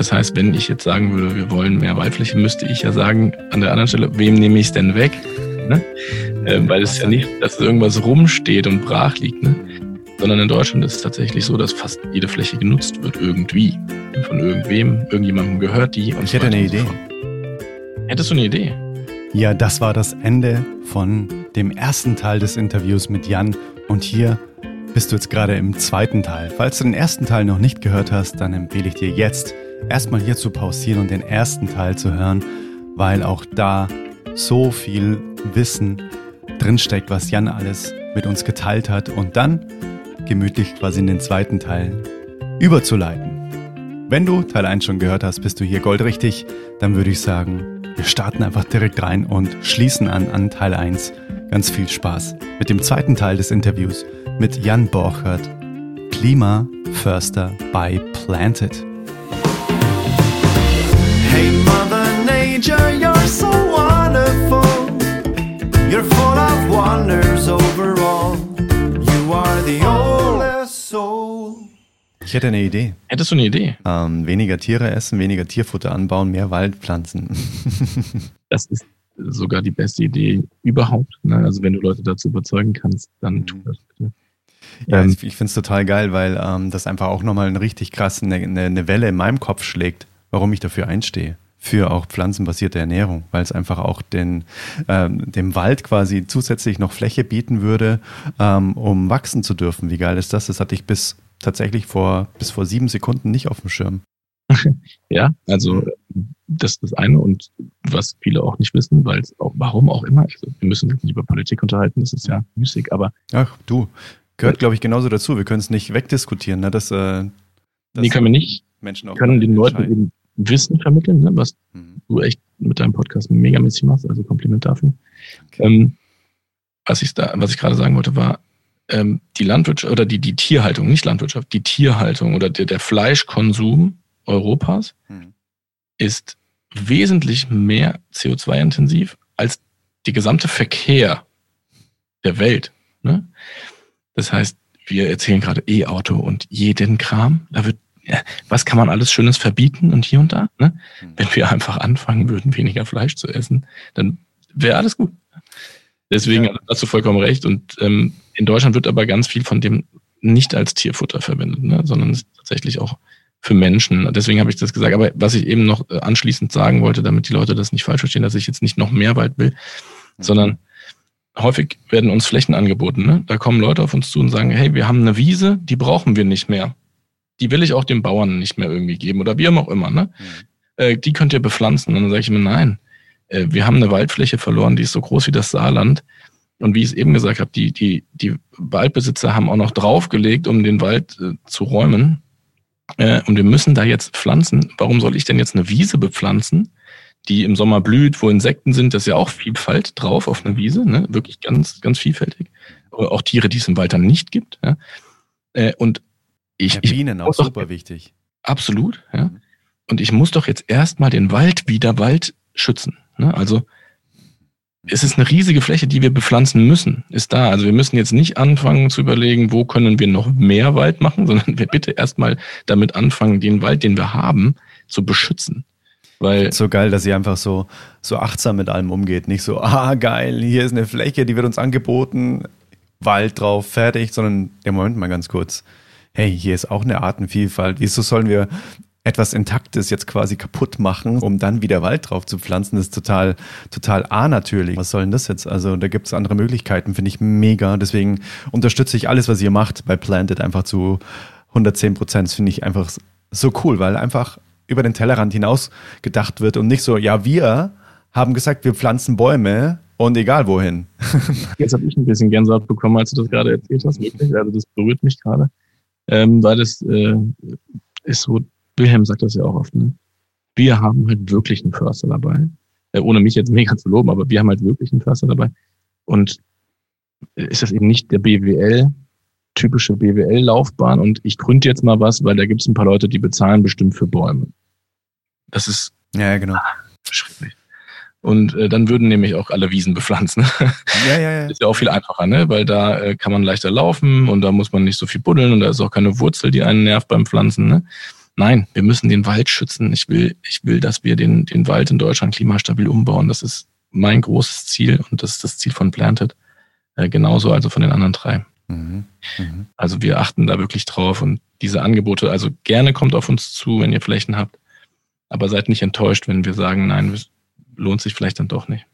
Das heißt, wenn ich jetzt sagen würde, wir wollen mehr Waldfläche, müsste ich ja sagen, an der anderen Stelle, wem nehme ich es denn weg? Ne? Äh, weil es ja nicht, dass irgendwas rumsteht und brach liegt. Ne? sondern in Deutschland ist es tatsächlich so, dass fast jede Fläche genutzt wird irgendwie. Von irgendwem, irgendjemandem gehört die. Und ich hätte eine Idee. Hättest du eine Idee? Ja, das war das Ende von dem ersten Teil des Interviews mit Jan. Und hier bist du jetzt gerade im zweiten Teil. Falls du den ersten Teil noch nicht gehört hast, dann empfehle ich dir jetzt erstmal hier zu pausieren und den ersten Teil zu hören, weil auch da so viel Wissen drinsteckt, was Jan alles mit uns geteilt hat. Und dann gemütlich quasi in den zweiten Teil überzuleiten. Wenn du Teil 1 schon gehört hast, bist du hier goldrichtig, dann würde ich sagen, wir starten einfach direkt rein und schließen an an Teil 1. Ganz viel Spaß mit dem zweiten Teil des Interviews mit Jan Borchert, Klimaförster bei Planted. Hey Mother Nature, you're so wonderful. You're full of wonders overall. You are the oldest soul. Ich hätte eine Idee. Hättest du eine Idee? Ähm, weniger Tiere essen, weniger Tierfutter anbauen, mehr Wald pflanzen. das ist sogar die beste Idee überhaupt. Ne? Also wenn du Leute dazu überzeugen kannst, dann tu das bitte. Ja, ähm, ich finde es total geil, weil ähm, das einfach auch nochmal eine richtig krass eine, eine Welle in meinem Kopf schlägt, warum ich dafür einstehe für auch pflanzenbasierte Ernährung, weil es einfach auch den, ähm, dem Wald quasi zusätzlich noch Fläche bieten würde, ähm, um wachsen zu dürfen. Wie geil ist das? Das hatte ich bis tatsächlich vor, bis vor sieben Sekunden nicht auf dem Schirm. ja, also das ist das eine und was viele auch nicht wissen, weil es auch, warum auch immer, also wir müssen uns nicht über Politik unterhalten, das ist ja müßig, aber. Ach, du, gehört glaube ich genauso dazu. Wir können es nicht wegdiskutieren, ne? Das, äh, das nee, können wir nicht. Menschen auch können den Leuten eben Wissen vermitteln, ne, was mhm. du echt mit deinem Podcast megamäßig machst, also Kompliment dafür. Okay. Ähm, was ich da, was ich gerade sagen wollte, war, ähm, die Landwirtschaft oder die, die Tierhaltung, nicht Landwirtschaft, die Tierhaltung oder der, der Fleischkonsum Europas mhm. ist wesentlich mehr CO2-intensiv als der gesamte Verkehr der Welt. Ne? Das heißt, wir erzählen gerade E-Auto und jeden Kram. Da wird was kann man alles Schönes verbieten und hier und da? Ne? Mhm. Wenn wir einfach anfangen würden, weniger Fleisch zu essen, dann wäre alles gut. Deswegen ja. hast du vollkommen recht. Und ähm, in Deutschland wird aber ganz viel von dem nicht als Tierfutter verwendet, ne? sondern tatsächlich auch für Menschen. Deswegen habe ich das gesagt. Aber was ich eben noch äh, anschließend sagen wollte, damit die Leute das nicht falsch verstehen, dass ich jetzt nicht noch mehr Wald will, mhm. sondern häufig werden uns Flächen angeboten. Ne? Da kommen Leute auf uns zu und sagen, hey, wir haben eine Wiese, die brauchen wir nicht mehr die will ich auch den Bauern nicht mehr irgendwie geben oder wie auch immer. Ne? Mhm. Äh, die könnt ihr bepflanzen. Und dann sage ich mir, nein, äh, wir haben eine Waldfläche verloren, die ist so groß wie das Saarland. Und wie ich es eben gesagt habe, die, die, die Waldbesitzer haben auch noch draufgelegt, um den Wald äh, zu räumen. Äh, und wir müssen da jetzt pflanzen. Warum soll ich denn jetzt eine Wiese bepflanzen, die im Sommer blüht, wo Insekten sind? Das ist ja auch Vielfalt drauf auf einer Wiese, ne? wirklich ganz, ganz vielfältig. Auch Tiere, die es im Wald dann nicht gibt. Ja? Äh, und ich, ja, Bienen auch super wichtig. Absolut, ja. Mhm. Und ich muss doch jetzt erstmal den Wald wieder Wald schützen. Ne? Also es ist eine riesige Fläche, die wir bepflanzen müssen, ist da. Also wir müssen jetzt nicht anfangen zu überlegen, wo können wir noch mehr Wald machen, sondern wir bitte erstmal damit anfangen, den Wald, den wir haben, zu beschützen. Weil so geil, dass sie einfach so, so achtsam mit allem umgeht. Nicht so, ah, geil, hier ist eine Fläche, die wird uns angeboten, Wald drauf, fertig, sondern, der Moment mal ganz kurz hey, hier ist auch eine Artenvielfalt. Wieso sollen wir etwas Intaktes jetzt quasi kaputt machen, um dann wieder Wald drauf zu pflanzen, das ist total, total a-natürlich. Was soll denn das jetzt? Also da gibt es andere Möglichkeiten, finde ich mega. Deswegen unterstütze ich alles, was ihr macht bei Planted einfach zu 110 Prozent. Das finde ich einfach so cool, weil einfach über den Tellerrand hinaus gedacht wird und nicht so, ja, wir haben gesagt, wir pflanzen Bäume und egal wohin. Jetzt habe ich ein bisschen Gänsehaut bekommen, als du das gerade erzählt hast. Wirklich. Also das berührt mich gerade ähm, weil das äh, ist so, Wilhelm sagt das ja auch oft, ne? wir haben halt wirklich einen Förster dabei, äh, ohne mich jetzt mega zu loben, aber wir haben halt wirklich einen Förster dabei und ist das eben nicht der BWL, typische BWL-Laufbahn und ich gründe jetzt mal was, weil da gibt es ein paar Leute, die bezahlen bestimmt für Bäume. Das ist ja, genau. Ah, schrecklich. Und äh, dann würden nämlich auch alle Wiesen bepflanzen. Ja, ja, ja. Ist ja auch viel einfacher, ne? Weil da äh, kann man leichter laufen und da muss man nicht so viel buddeln und da ist auch keine Wurzel, die einen nervt beim Pflanzen. Ne? nein, wir müssen den Wald schützen. Ich will, ich will, dass wir den, den Wald in Deutschland klimastabil umbauen. Das ist mein großes Ziel und das ist das Ziel von Planted. Äh, genauso also von den anderen drei. Mhm. Mhm. Also wir achten da wirklich drauf und diese Angebote, also gerne kommt auf uns zu, wenn ihr Flächen habt, aber seid nicht enttäuscht, wenn wir sagen, nein, lohnt sich vielleicht dann doch nicht.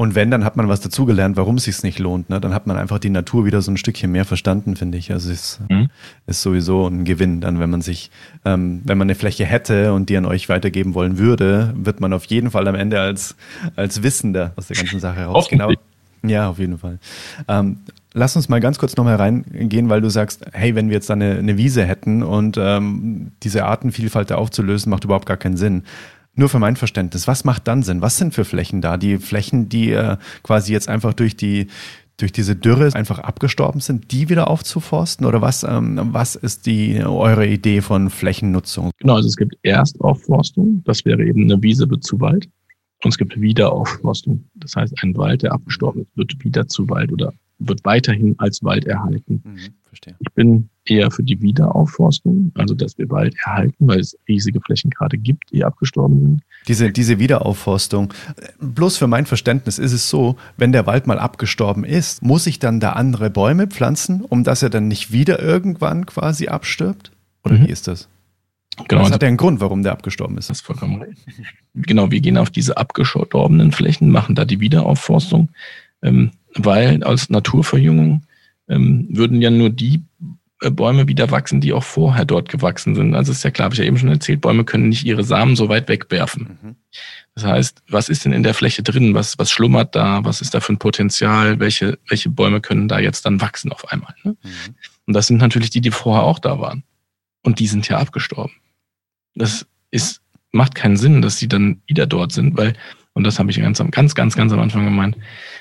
Und wenn, dann hat man was dazugelernt, warum es sich nicht lohnt. Ne? Dann hat man einfach die Natur wieder so ein Stückchen mehr verstanden, finde ich. Also es mhm. ist sowieso ein Gewinn dann, wenn man sich, ähm, wenn man eine Fläche hätte und die an euch weitergeben wollen würde, wird man auf jeden Fall am Ende als, als Wissender aus der ganzen Sache heraus. Genau. Ja, auf jeden Fall. Ähm, lass uns mal ganz kurz nochmal reingehen, weil du sagst, hey, wenn wir jetzt da eine, eine Wiese hätten und ähm, diese Artenvielfalt da aufzulösen, macht überhaupt gar keinen Sinn. Nur für mein Verständnis, was macht dann Sinn? Was sind für Flächen da? Die Flächen, die äh, quasi jetzt einfach durch die durch diese Dürre einfach abgestorben sind, die wieder aufzuforsten? Oder was, ähm, was ist die eure Idee von Flächennutzung? Genau, also es gibt Erstaufforstung, das wäre eben eine Wiese wird zu Wald. Und es gibt Wiederaufforstung. Das heißt, ein Wald, der abgestorben ist, wird wieder zu Wald oder wird weiterhin als Wald erhalten. Mhm, verstehe. Ich bin eher für die Wiederaufforstung, also dass wir Wald erhalten, weil es riesige Flächen gerade gibt, die abgestorben sind. Diese, diese Wiederaufforstung, bloß für mein Verständnis ist es so, wenn der Wald mal abgestorben ist, muss ich dann da andere Bäume pflanzen, um dass er dann nicht wieder irgendwann quasi abstirbt? Oder mhm. wie ist das? Genau. Das hat ja einen Grund, warum der abgestorben ist. Das ist vollkommen recht. Genau, wir gehen auf diese abgestorbenen Flächen, machen da die Wiederaufforstung, ähm, weil als Naturverjüngung ähm, würden ja nur die äh, Bäume wieder wachsen, die auch vorher dort gewachsen sind. Also ist ja klar, habe ich ja eben schon erzählt, Bäume können nicht ihre Samen so weit wegwerfen. Mhm. Das heißt, was ist denn in der Fläche drin? Was, was schlummert da? Was ist da für ein Potenzial? Welche, welche Bäume können da jetzt dann wachsen auf einmal? Ne? Mhm. Und das sind natürlich die, die vorher auch da waren. Und die sind ja abgestorben. Das ist, macht keinen Sinn, dass sie dann wieder dort sind, weil, und das habe ich ganz, ganz, ganz, ganz am Anfang gemeint,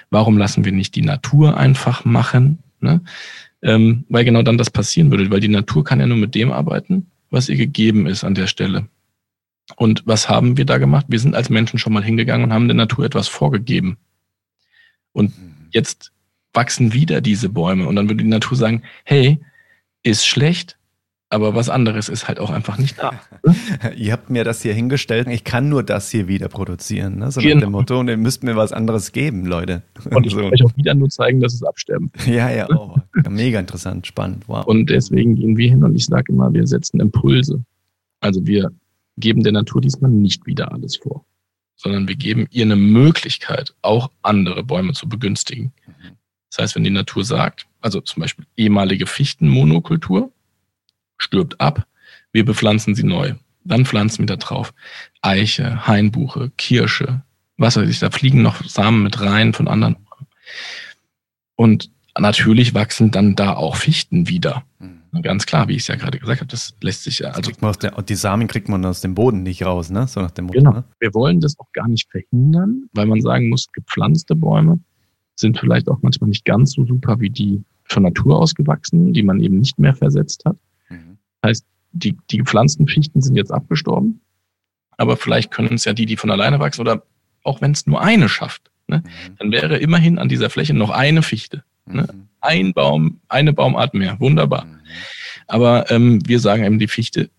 warum lassen wir nicht die Natur einfach machen? Ne? ähm, weil genau dann das passieren würde, weil die Natur kann ja nur mit dem arbeiten, was ihr gegeben ist an der Stelle. Und was haben wir da gemacht? Wir sind als Menschen schon mal hingegangen und haben der Natur etwas vorgegeben. Und mhm. jetzt wachsen wieder diese Bäume und dann würde die Natur sagen, hey, ist schlecht, aber was anderes ist halt auch einfach nicht da. ihr habt mir das hier hingestellt, ich kann nur das hier wieder produzieren, ne? so genau. nach dem Motto, und ihr müsst mir was anderes geben, Leute. Und ich so. will euch auch wieder nur zeigen, dass es absterben. Ja, ja, oh, mega interessant, spannend, wow. Und deswegen gehen wir hin und ich sage immer, wir setzen Impulse. Also wir geben der Natur diesmal nicht wieder alles vor, sondern wir geben ihr eine Möglichkeit, auch andere Bäume zu begünstigen. Das heißt, wenn die Natur sagt, also zum Beispiel ehemalige Fichtenmonokultur, stirbt ab, wir bepflanzen sie neu. Dann pflanzen wir da drauf Eiche, Hainbuche, Kirsche, was weiß ich, da fliegen noch Samen mit rein von anderen. Und natürlich wachsen dann da auch Fichten wieder. Mhm. Ganz klar, wie ich es ja gerade gesagt habe, das lässt sich ja. Also der, die Samen kriegt man aus dem Boden nicht raus, ne? So nach dem Motto, genau. Ne? Wir wollen das auch gar nicht verhindern, weil man sagen muss, gepflanzte Bäume sind vielleicht auch manchmal nicht ganz so super wie die von Natur aus gewachsenen, die man eben nicht mehr versetzt hat. Heißt, die, die gepflanzten Fichten sind jetzt abgestorben, aber vielleicht können es ja die, die von alleine wachsen oder auch wenn es nur eine schafft, ne, mhm. dann wäre immerhin an dieser Fläche noch eine Fichte. Ne? Mhm. Ein Baum, eine Baumart mehr, wunderbar. Mhm. Aber ähm, wir sagen eben, die Fichte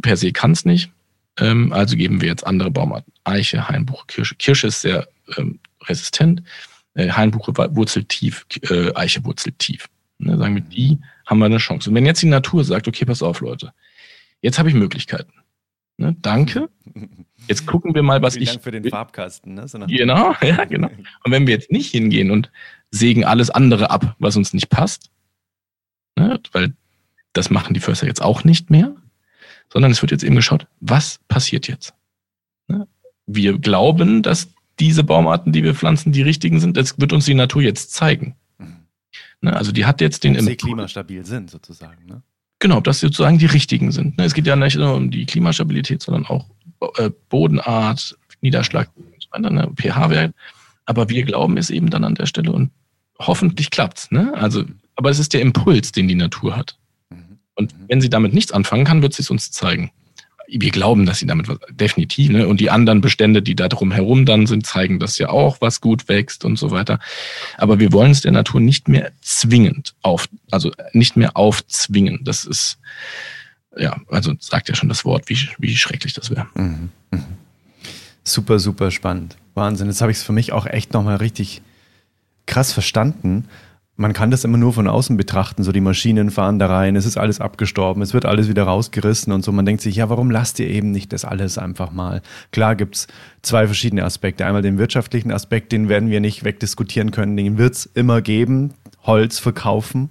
per se kann es nicht. Ähm, also geben wir jetzt andere Baumarten. Eiche, Hainbuche, Kirsche. Kirsche ist sehr ähm, resistent. Äh, Hainbuche wurzelt tief, äh, Eiche wurzelt tief. Ne, sagen wir, die haben wir eine Chance. Und wenn jetzt die Natur sagt, okay, pass auf, Leute, jetzt habe ich Möglichkeiten. Ne, danke. Jetzt gucken wir mal, was Vielen ich. Dank für den Farbkasten. Ne? So genau, ja, genau. Und wenn wir jetzt nicht hingehen und sägen alles andere ab, was uns nicht passt, ne, weil das machen die Förster jetzt auch nicht mehr, sondern es wird jetzt eben geschaut, was passiert jetzt? Ne? Wir glauben, dass diese Baumarten, die wir pflanzen, die richtigen sind. Das wird uns die Natur jetzt zeigen. Ne? Also die hat jetzt den... Dass sie klimastabil sind sozusagen. Ne? Genau, dass sie sozusagen die richtigen sind. Ne? Es geht ja nicht nur um die Klimastabilität, sondern auch äh, Bodenart, Niederschlag und so weiter, ne? pH-Wert. Aber wir glauben es eben dann an der Stelle und hoffentlich klappt's. Ne? Also, aber es ist der Impuls, den die Natur hat. Mhm. Und wenn sie damit nichts anfangen kann, wird sie es uns zeigen wir glauben, dass sie damit was, definitiv, ne? Und die anderen Bestände, die da drum herum dann sind, zeigen das ja auch, was gut wächst und so weiter. Aber wir wollen es der Natur nicht mehr zwingend auf, also nicht mehr aufzwingen. Das ist, ja, also sagt ja schon das Wort, wie, wie schrecklich das wäre. Mhm. Mhm. Super, super spannend. Wahnsinn. Jetzt habe ich es für mich auch echt nochmal richtig krass verstanden. Man kann das immer nur von außen betrachten, so die Maschinen fahren da rein, es ist alles abgestorben, es wird alles wieder rausgerissen und so. Man denkt sich, ja, warum lasst ihr eben nicht das alles einfach mal? Klar gibt es zwei verschiedene Aspekte. Einmal den wirtschaftlichen Aspekt, den werden wir nicht wegdiskutieren können, den wird es immer geben. Holz verkaufen,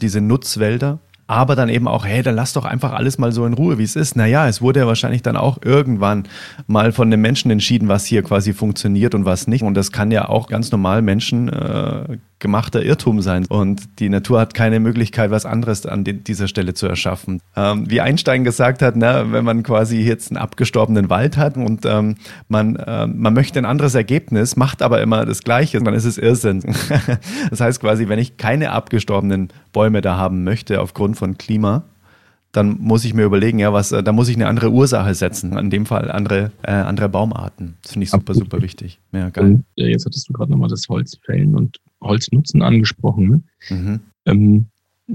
diese Nutzwälder aber dann eben auch, hey, dann lass doch einfach alles mal so in Ruhe, wie es ist. Naja, es wurde ja wahrscheinlich dann auch irgendwann mal von den Menschen entschieden, was hier quasi funktioniert und was nicht. Und das kann ja auch ganz normal Menschen äh, gemachter Irrtum sein. Und die Natur hat keine Möglichkeit, was anderes an dieser Stelle zu erschaffen. Ähm, wie Einstein gesagt hat, ne, wenn man quasi jetzt einen abgestorbenen Wald hat und ähm, man, äh, man möchte ein anderes Ergebnis, macht aber immer das Gleiche, dann ist es Irrsinn. das heißt quasi, wenn ich keine abgestorbenen Bäume da haben möchte aufgrund von Klima, dann muss ich mir überlegen, ja, was, da muss ich eine andere Ursache setzen. In dem Fall andere, äh, andere Baumarten. Das finde ich super, super wichtig. Ja, geil. Und, äh, jetzt hattest du gerade nochmal das Holzfällen und Holznutzen angesprochen. Ne? Mhm. Ähm,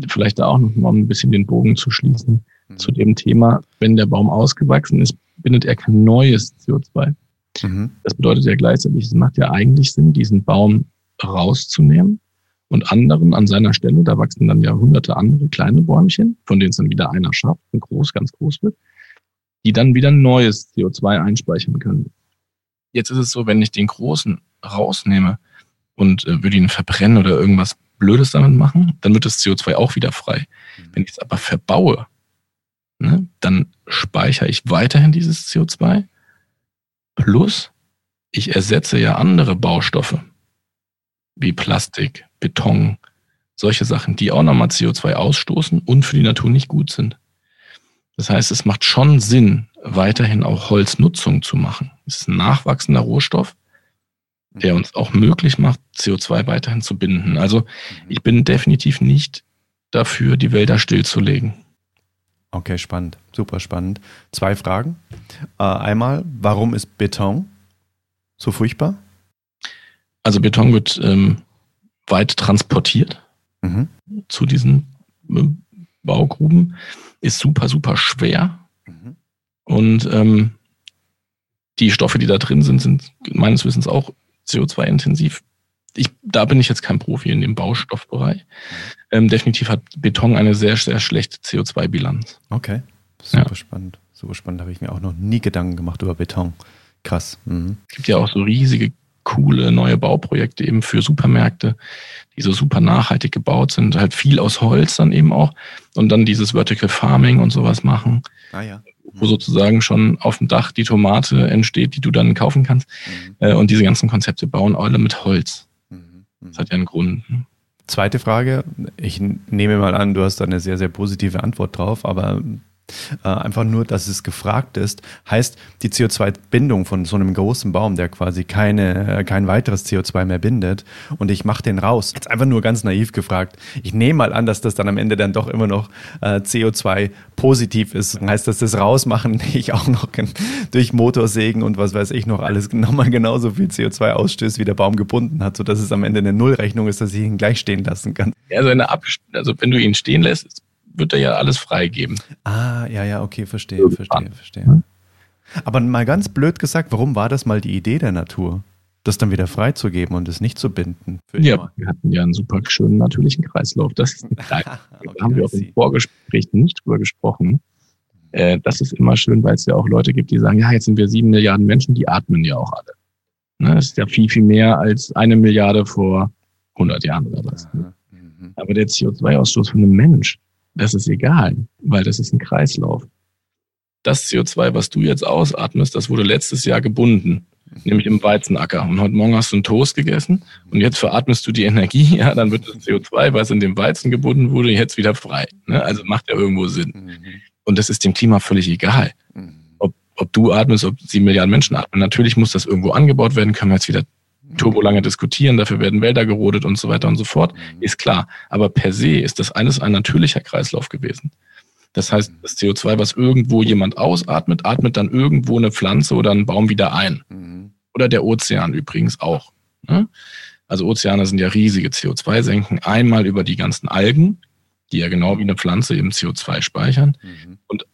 vielleicht da auch noch mal ein bisschen den Bogen zu schließen mhm. zu dem Thema, wenn der Baum ausgewachsen ist, bindet er kein neues CO2. Mhm. Das bedeutet ja gleichzeitig, es macht ja eigentlich Sinn, diesen Baum rauszunehmen und anderen an seiner Stelle, da wachsen dann ja hunderte andere kleine Bäumchen, von denen es dann wieder einer schafft und groß, ganz groß wird, die dann wieder neues CO2 einspeichern können. Jetzt ist es so, wenn ich den großen rausnehme, und äh, würde ihn verbrennen oder irgendwas Blödes damit machen, dann wird das CO2 auch wieder frei. Mhm. Wenn ich es aber verbaue, ne, dann speichere ich weiterhin dieses CO2 plus ich ersetze ja andere Baustoffe wie Plastik, Beton, solche Sachen, die auch nochmal CO2 ausstoßen und für die Natur nicht gut sind. Das heißt, es macht schon Sinn, weiterhin auch Holznutzung zu machen. Es ist ein nachwachsender Rohstoff, der uns auch möglich macht, CO2 weiterhin zu binden. Also ich bin definitiv nicht dafür, die Wälder stillzulegen. Okay, spannend, super spannend. Zwei Fragen. Äh, einmal, warum ist Beton so furchtbar? Also Beton wird ähm, weit transportiert mhm. zu diesen äh, Baugruben, ist super, super schwer. Mhm. Und ähm, die Stoffe, die da drin sind, sind meines Wissens auch CO2-intensiv. Ich, da bin ich jetzt kein Profi in dem Baustoffbereich. Ähm, definitiv hat Beton eine sehr, sehr schlechte CO2-Bilanz. Okay, super ja. spannend. Super spannend. Habe ich mir auch noch nie Gedanken gemacht über Beton. Krass. Mhm. Es gibt ja auch so riesige, coole neue Bauprojekte eben für Supermärkte, die so super nachhaltig gebaut sind. Halt viel aus Holz dann eben auch. Und dann dieses Vertical Farming und sowas machen. Ah ja wo sozusagen schon auf dem Dach die Tomate entsteht, die du dann kaufen kannst. Mhm. Äh, und diese ganzen Konzepte bauen alle mit Holz. Mhm. Das hat ja einen Grund. Ne? Zweite Frage. Ich nehme mal an, du hast da eine sehr, sehr positive Antwort drauf, aber äh, einfach nur, dass es gefragt ist, heißt die CO2-Bindung von so einem großen Baum, der quasi keine, äh, kein weiteres CO2 mehr bindet und ich mache den raus. Jetzt einfach nur ganz naiv gefragt. Ich nehme mal an, dass das dann am Ende dann doch immer noch äh, CO2 positiv ist. Heißt, dass das Rausmachen nicht auch noch durch Motorsägen und was weiß ich noch alles nochmal genauso viel CO2 ausstößt, wie der Baum gebunden hat, sodass es am Ende eine Nullrechnung ist, dass ich ihn gleich stehen lassen kann. Also, eine also wenn du ihn stehen lässt, wird er ja alles freigeben. Ah, ja, ja, okay, verstehe, verstehe, verstehe. Aber mal ganz blöd gesagt, warum war das mal die Idee der Natur? Das dann wieder freizugeben und es nicht zu binden. ja, immer. wir hatten ja einen super schönen natürlichen Kreislauf. Das ist okay, da haben wir auch im Vorgespräch nicht drüber gesprochen. Äh, das ist immer schön, weil es ja auch Leute gibt, die sagen, ja, jetzt sind wir sieben Milliarden Menschen, die atmen ja auch alle. Ne, das ist ja viel, viel mehr als eine Milliarde vor 100 Jahren oder was. Ne? Mhm. Aber der CO2-Ausstoß von einem Mensch, das ist egal, weil das ist ein Kreislauf. Das CO2, was du jetzt ausatmest, das wurde letztes Jahr gebunden, nämlich im Weizenacker. Und heute Morgen hast du einen Toast gegessen und jetzt veratmest du die Energie, ja, dann wird das CO2, was in dem Weizen gebunden wurde, jetzt wieder frei. Ne? Also macht ja irgendwo Sinn. Mhm. Und das ist dem Klima völlig egal. Mhm. Ob, ob du atmest, ob sieben Milliarden Menschen atmen. Natürlich muss das irgendwo angebaut werden, können wir jetzt wieder turbo lange diskutieren, dafür werden Wälder gerodet und so weiter und so fort, mhm. ist klar. Aber per se ist das alles ein natürlicher Kreislauf gewesen. Das heißt, das CO2, was irgendwo jemand ausatmet, atmet dann irgendwo eine Pflanze oder ein Baum wieder ein. Mhm. Oder der Ozean übrigens auch. Ne? Also Ozeane sind ja riesige CO2-Senken. Einmal über die ganzen Algen, die ja genau wie eine Pflanze eben CO2 speichern. Mhm. Und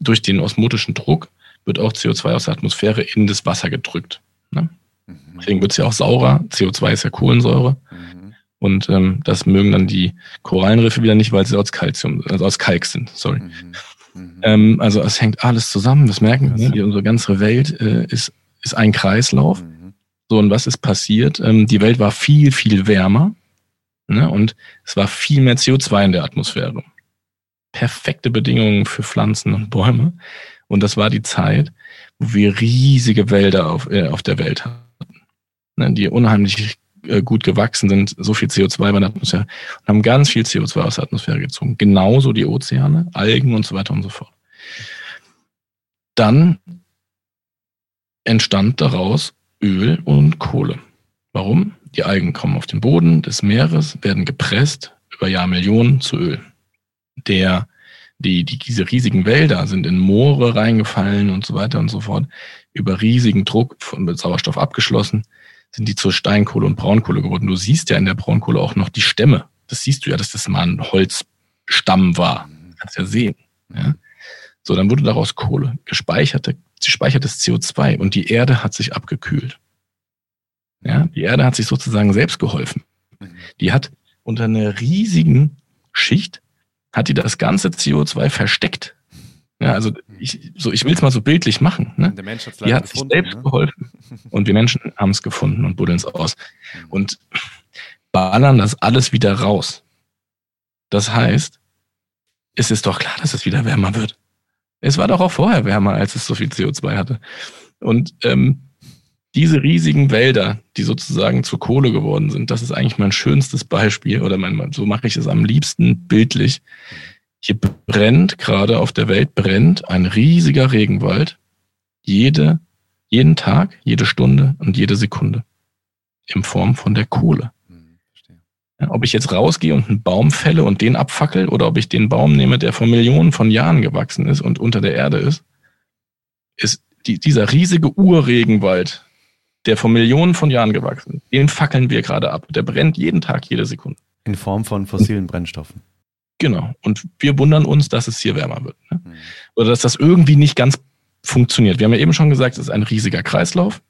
durch den osmotischen Druck wird auch CO2 aus der Atmosphäre in das Wasser gedrückt. Ne? Mhm. Deswegen wird es ja auch saurer. CO2 ist ja Kohlensäure. Mhm. Und ähm, das mögen dann die Korallenriffe wieder nicht, weil sie aus Calcium, also aus Kalk sind. Sorry. Mhm. mhm. Ähm, also es hängt alles zusammen. Das merken wir. Ne? Unsere ganze Welt äh, ist, ist ein Kreislauf. Mhm. So, und was ist passiert? Ähm, die Welt war viel, viel wärmer. Ne? Und es war viel mehr CO2 in der Atmosphäre. Perfekte Bedingungen für Pflanzen und Bäume. Und das war die Zeit, wo wir riesige Wälder auf, äh, auf der Welt hatten, ne? die unheimlich äh, gut gewachsen sind, so viel CO2 bei der Atmosphäre und haben ganz viel CO2 aus der Atmosphäre gezogen. Genauso die Ozeane, Algen und so weiter und so fort. Dann entstand daraus Öl und Kohle. Warum? Die Algen kommen auf den Boden des Meeres, werden gepresst über Jahrmillionen zu Öl. Der, die, die, diese riesigen Wälder sind in Moore reingefallen und so weiter und so fort. Über riesigen Druck von Sauerstoff abgeschlossen, sind die zur Steinkohle und Braunkohle geworden. Du siehst ja in der Braunkohle auch noch die Stämme. Das siehst du ja, dass das mal ein Holzstamm war. Du kannst ja sehen. Ja? So, dann wurde daraus Kohle, gespeicherte, gespeichertes CO2 und die Erde hat sich abgekühlt. Ja, die Erde hat sich sozusagen selbst geholfen. Mhm. Die hat unter einer riesigen Schicht hat die das ganze CO2 versteckt. Ja, also ich, so, ich will es mal so bildlich machen. Ne? Der Mensch die hat gefunden, sich selbst ne? geholfen und wir Menschen haben es gefunden und buddeln es aus mhm. und ballern das alles wieder raus. Das heißt, es ist doch klar, dass es wieder wärmer wird. Es war doch auch vorher wärmer, als es so viel CO2 hatte. Und ähm, diese riesigen Wälder, die sozusagen zur Kohle geworden sind, das ist eigentlich mein schönstes Beispiel oder mein, so mache ich es am liebsten bildlich. Hier brennt gerade auf der Welt brennt ein riesiger Regenwald jede, jeden Tag, jede Stunde und jede Sekunde in Form von der Kohle. Hm, ja, ob ich jetzt rausgehe und einen Baum fälle und den abfackel oder ob ich den Baum nehme, der vor Millionen von Jahren gewachsen ist und unter der Erde ist, ist die, dieser riesige Urregenwald, der vor Millionen von Jahren gewachsen ist, den fackeln wir gerade ab. Der brennt jeden Tag, jede Sekunde. In Form von fossilen Brennstoffen. Genau. Und wir wundern uns, dass es hier wärmer wird. Ne? Mhm. Oder dass das irgendwie nicht ganz funktioniert. Wir haben ja eben schon gesagt, es ist ein riesiger Kreislauf.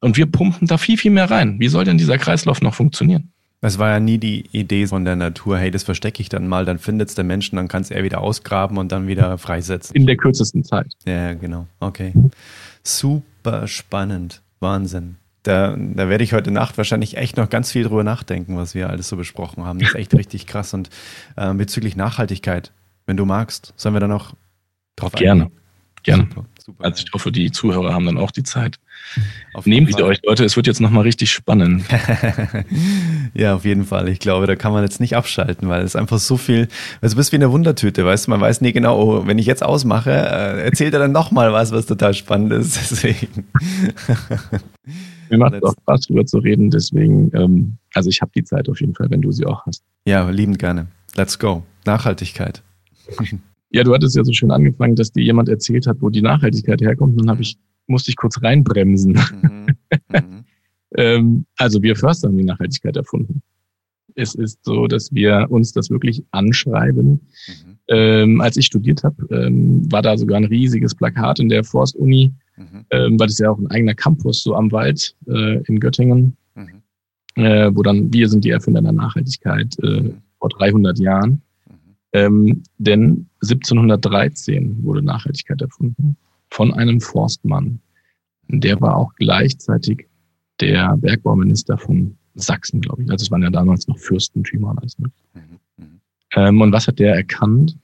Und wir pumpen da viel, viel mehr rein. Wie soll denn dieser Kreislauf noch funktionieren? Es war ja nie die Idee von der Natur, hey, das verstecke ich dann mal, dann findet es der Mensch, dann kann es er wieder ausgraben und dann wieder freisetzen. In der kürzesten Zeit. Ja, genau. Okay. Super spannend. Wahnsinn. Da, da werde ich heute Nacht wahrscheinlich echt noch ganz viel drüber nachdenken, was wir alles so besprochen haben. Das ist echt richtig krass. Und äh, bezüglich Nachhaltigkeit, wenn du magst, sollen wir da noch drauf Gerne. eingehen? Gerne. Super, super, also ich hoffe, die Zuhörer haben dann auch die Zeit. Auf Nehmt sie euch, Leute, es wird jetzt nochmal richtig spannend. ja, auf jeden Fall. Ich glaube, da kann man jetzt nicht abschalten, weil es einfach so viel, also du bist wie eine Wundertüte, weißt du, man weiß nie genau, oh, wenn ich jetzt ausmache, äh, erzählt er dann nochmal was, was total spannend ist. Deswegen. Mir macht es auch Spaß, drüber zu reden. Deswegen, ähm, also ich habe die Zeit auf jeden Fall, wenn du sie auch hast. Ja, liebend gerne. Let's go. Nachhaltigkeit. ja, du hattest ja so schön angefangen, dass dir jemand erzählt hat, wo die Nachhaltigkeit herkommt. dann habe ich, musste ich kurz reinbremsen. Mhm. Mhm. ähm, also wir Förster haben die Nachhaltigkeit erfunden. Es ist so, dass wir uns das wirklich anschreiben. Mhm. Ähm, als ich studiert habe, ähm, war da sogar ein riesiges Plakat in der Forstuni mhm. ähm, weil das ja auch ein eigener Campus so am Wald äh, in Göttingen, mhm. äh, wo dann wir sind die Erfinder der Nachhaltigkeit äh, mhm. vor 300 Jahren. Mhm. Ähm, denn 1713 wurde Nachhaltigkeit erfunden von einem Forstmann. Der war auch gleichzeitig der Bergbauminister von Sachsen, glaube ich. Also es waren ja damals noch Fürstentümer und alles. Ne? Mhm. mhm. Ähm, und was hat der erkannt?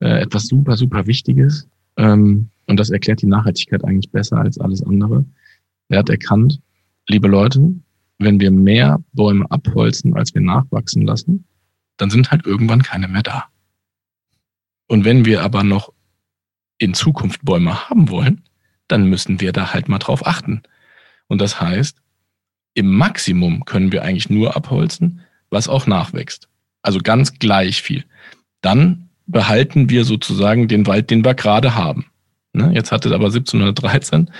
Äh, etwas super, super Wichtiges. Ähm, und das erklärt die Nachhaltigkeit eigentlich besser als alles andere. Er hat erkannt, liebe Leute, wenn wir mehr Bäume abholzen, als wir nachwachsen lassen, dann sind halt irgendwann keine mehr da. Und wenn wir aber noch in Zukunft Bäume haben wollen, dann müssen wir da halt mal drauf achten. Und das heißt, im Maximum können wir eigentlich nur abholzen, was auch nachwächst. Also ganz gleich viel. Dann behalten wir sozusagen den Wald, den wir gerade haben. Ne? Jetzt hatte aber 1713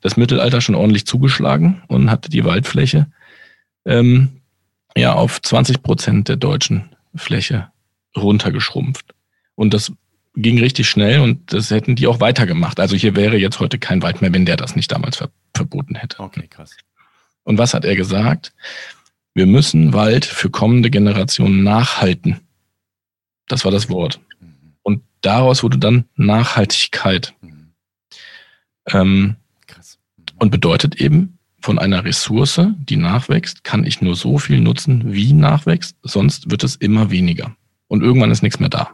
das Mittelalter schon ordentlich zugeschlagen und hatte die Waldfläche ähm, ja auf 20 Prozent der deutschen Fläche runtergeschrumpft. Und das ging richtig schnell und das hätten die auch weitergemacht. Also hier wäre jetzt heute kein Wald mehr, wenn der das nicht damals ver verboten hätte. Okay, krass. Und was hat er gesagt? Wir müssen Wald für kommende Generationen nachhalten. Das war das Wort. Mhm. Und daraus wurde dann Nachhaltigkeit. Mhm. Ähm, Krass. Mhm. Und bedeutet eben, von einer Ressource, die nachwächst, kann ich nur so viel nutzen, wie nachwächst, sonst wird es immer weniger. Und irgendwann ist nichts mehr da.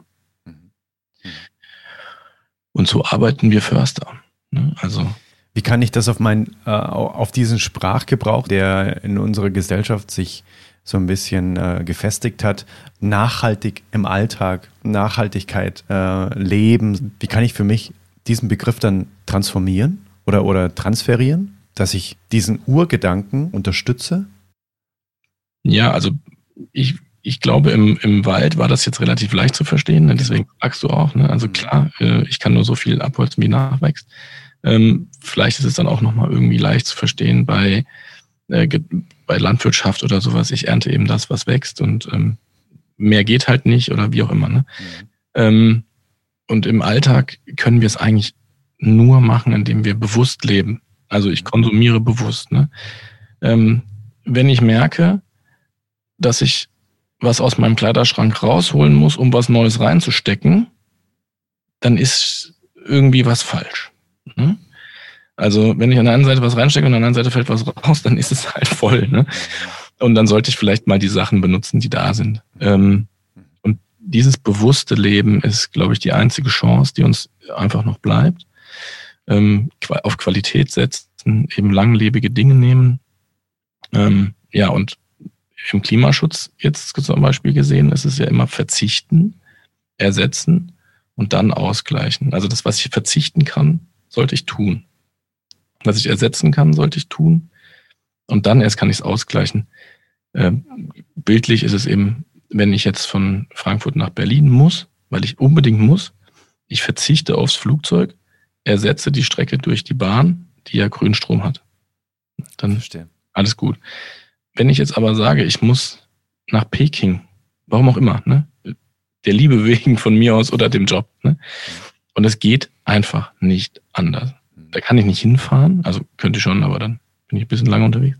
Und so arbeiten wir Förster. Ne? Also wie kann ich das auf mein, äh, auf diesen Sprachgebrauch, der in unserer Gesellschaft sich so ein bisschen äh, gefestigt hat, nachhaltig im Alltag, Nachhaltigkeit äh, leben, wie kann ich für mich diesen Begriff dann transformieren oder, oder transferieren, dass ich diesen Urgedanken unterstütze? Ja, also ich, ich glaube, im, im Wald war das jetzt relativ leicht zu verstehen, ne? deswegen fragst du auch. Ne? Also mhm. klar, äh, ich kann nur so viel abholzen, wie nachwächst. Ähm, vielleicht ist es dann auch nochmal irgendwie leicht zu verstehen bei, äh, bei Landwirtschaft oder sowas. Ich ernte eben das, was wächst und ähm, mehr geht halt nicht oder wie auch immer. Ne? Mhm. Ähm, und im Alltag können wir es eigentlich nur machen, indem wir bewusst leben. Also ich konsumiere bewusst. Ne? Ähm, wenn ich merke, dass ich was aus meinem Kleiderschrank rausholen muss, um was Neues reinzustecken, dann ist irgendwie was falsch. Ne? Also wenn ich an der einen Seite was reinstecke und an der anderen Seite fällt was raus, dann ist es halt voll. Ne? Und dann sollte ich vielleicht mal die Sachen benutzen, die da sind. Ähm, und dieses bewusste Leben ist, glaube ich, die einzige Chance, die uns einfach noch bleibt. Ähm, auf Qualität setzen, eben langlebige Dinge nehmen. Ähm, ja, und im Klimaschutz jetzt zum Beispiel gesehen, ist es ja immer verzichten, ersetzen und dann ausgleichen. Also das, was ich verzichten kann, sollte ich tun. Was ich ersetzen kann, sollte ich tun. Und dann erst kann ich es ausgleichen. Äh, bildlich ist es eben, wenn ich jetzt von Frankfurt nach Berlin muss, weil ich unbedingt muss, ich verzichte aufs Flugzeug, ersetze die Strecke durch die Bahn, die ja Grünstrom hat. Dann Verstehe. alles gut. Wenn ich jetzt aber sage, ich muss nach Peking, warum auch immer, ne? der Liebe wegen von mir aus oder dem Job, ne? und es geht einfach nicht anders. Da kann ich nicht hinfahren, also könnte ich schon, aber dann bin ich ein bisschen lange unterwegs.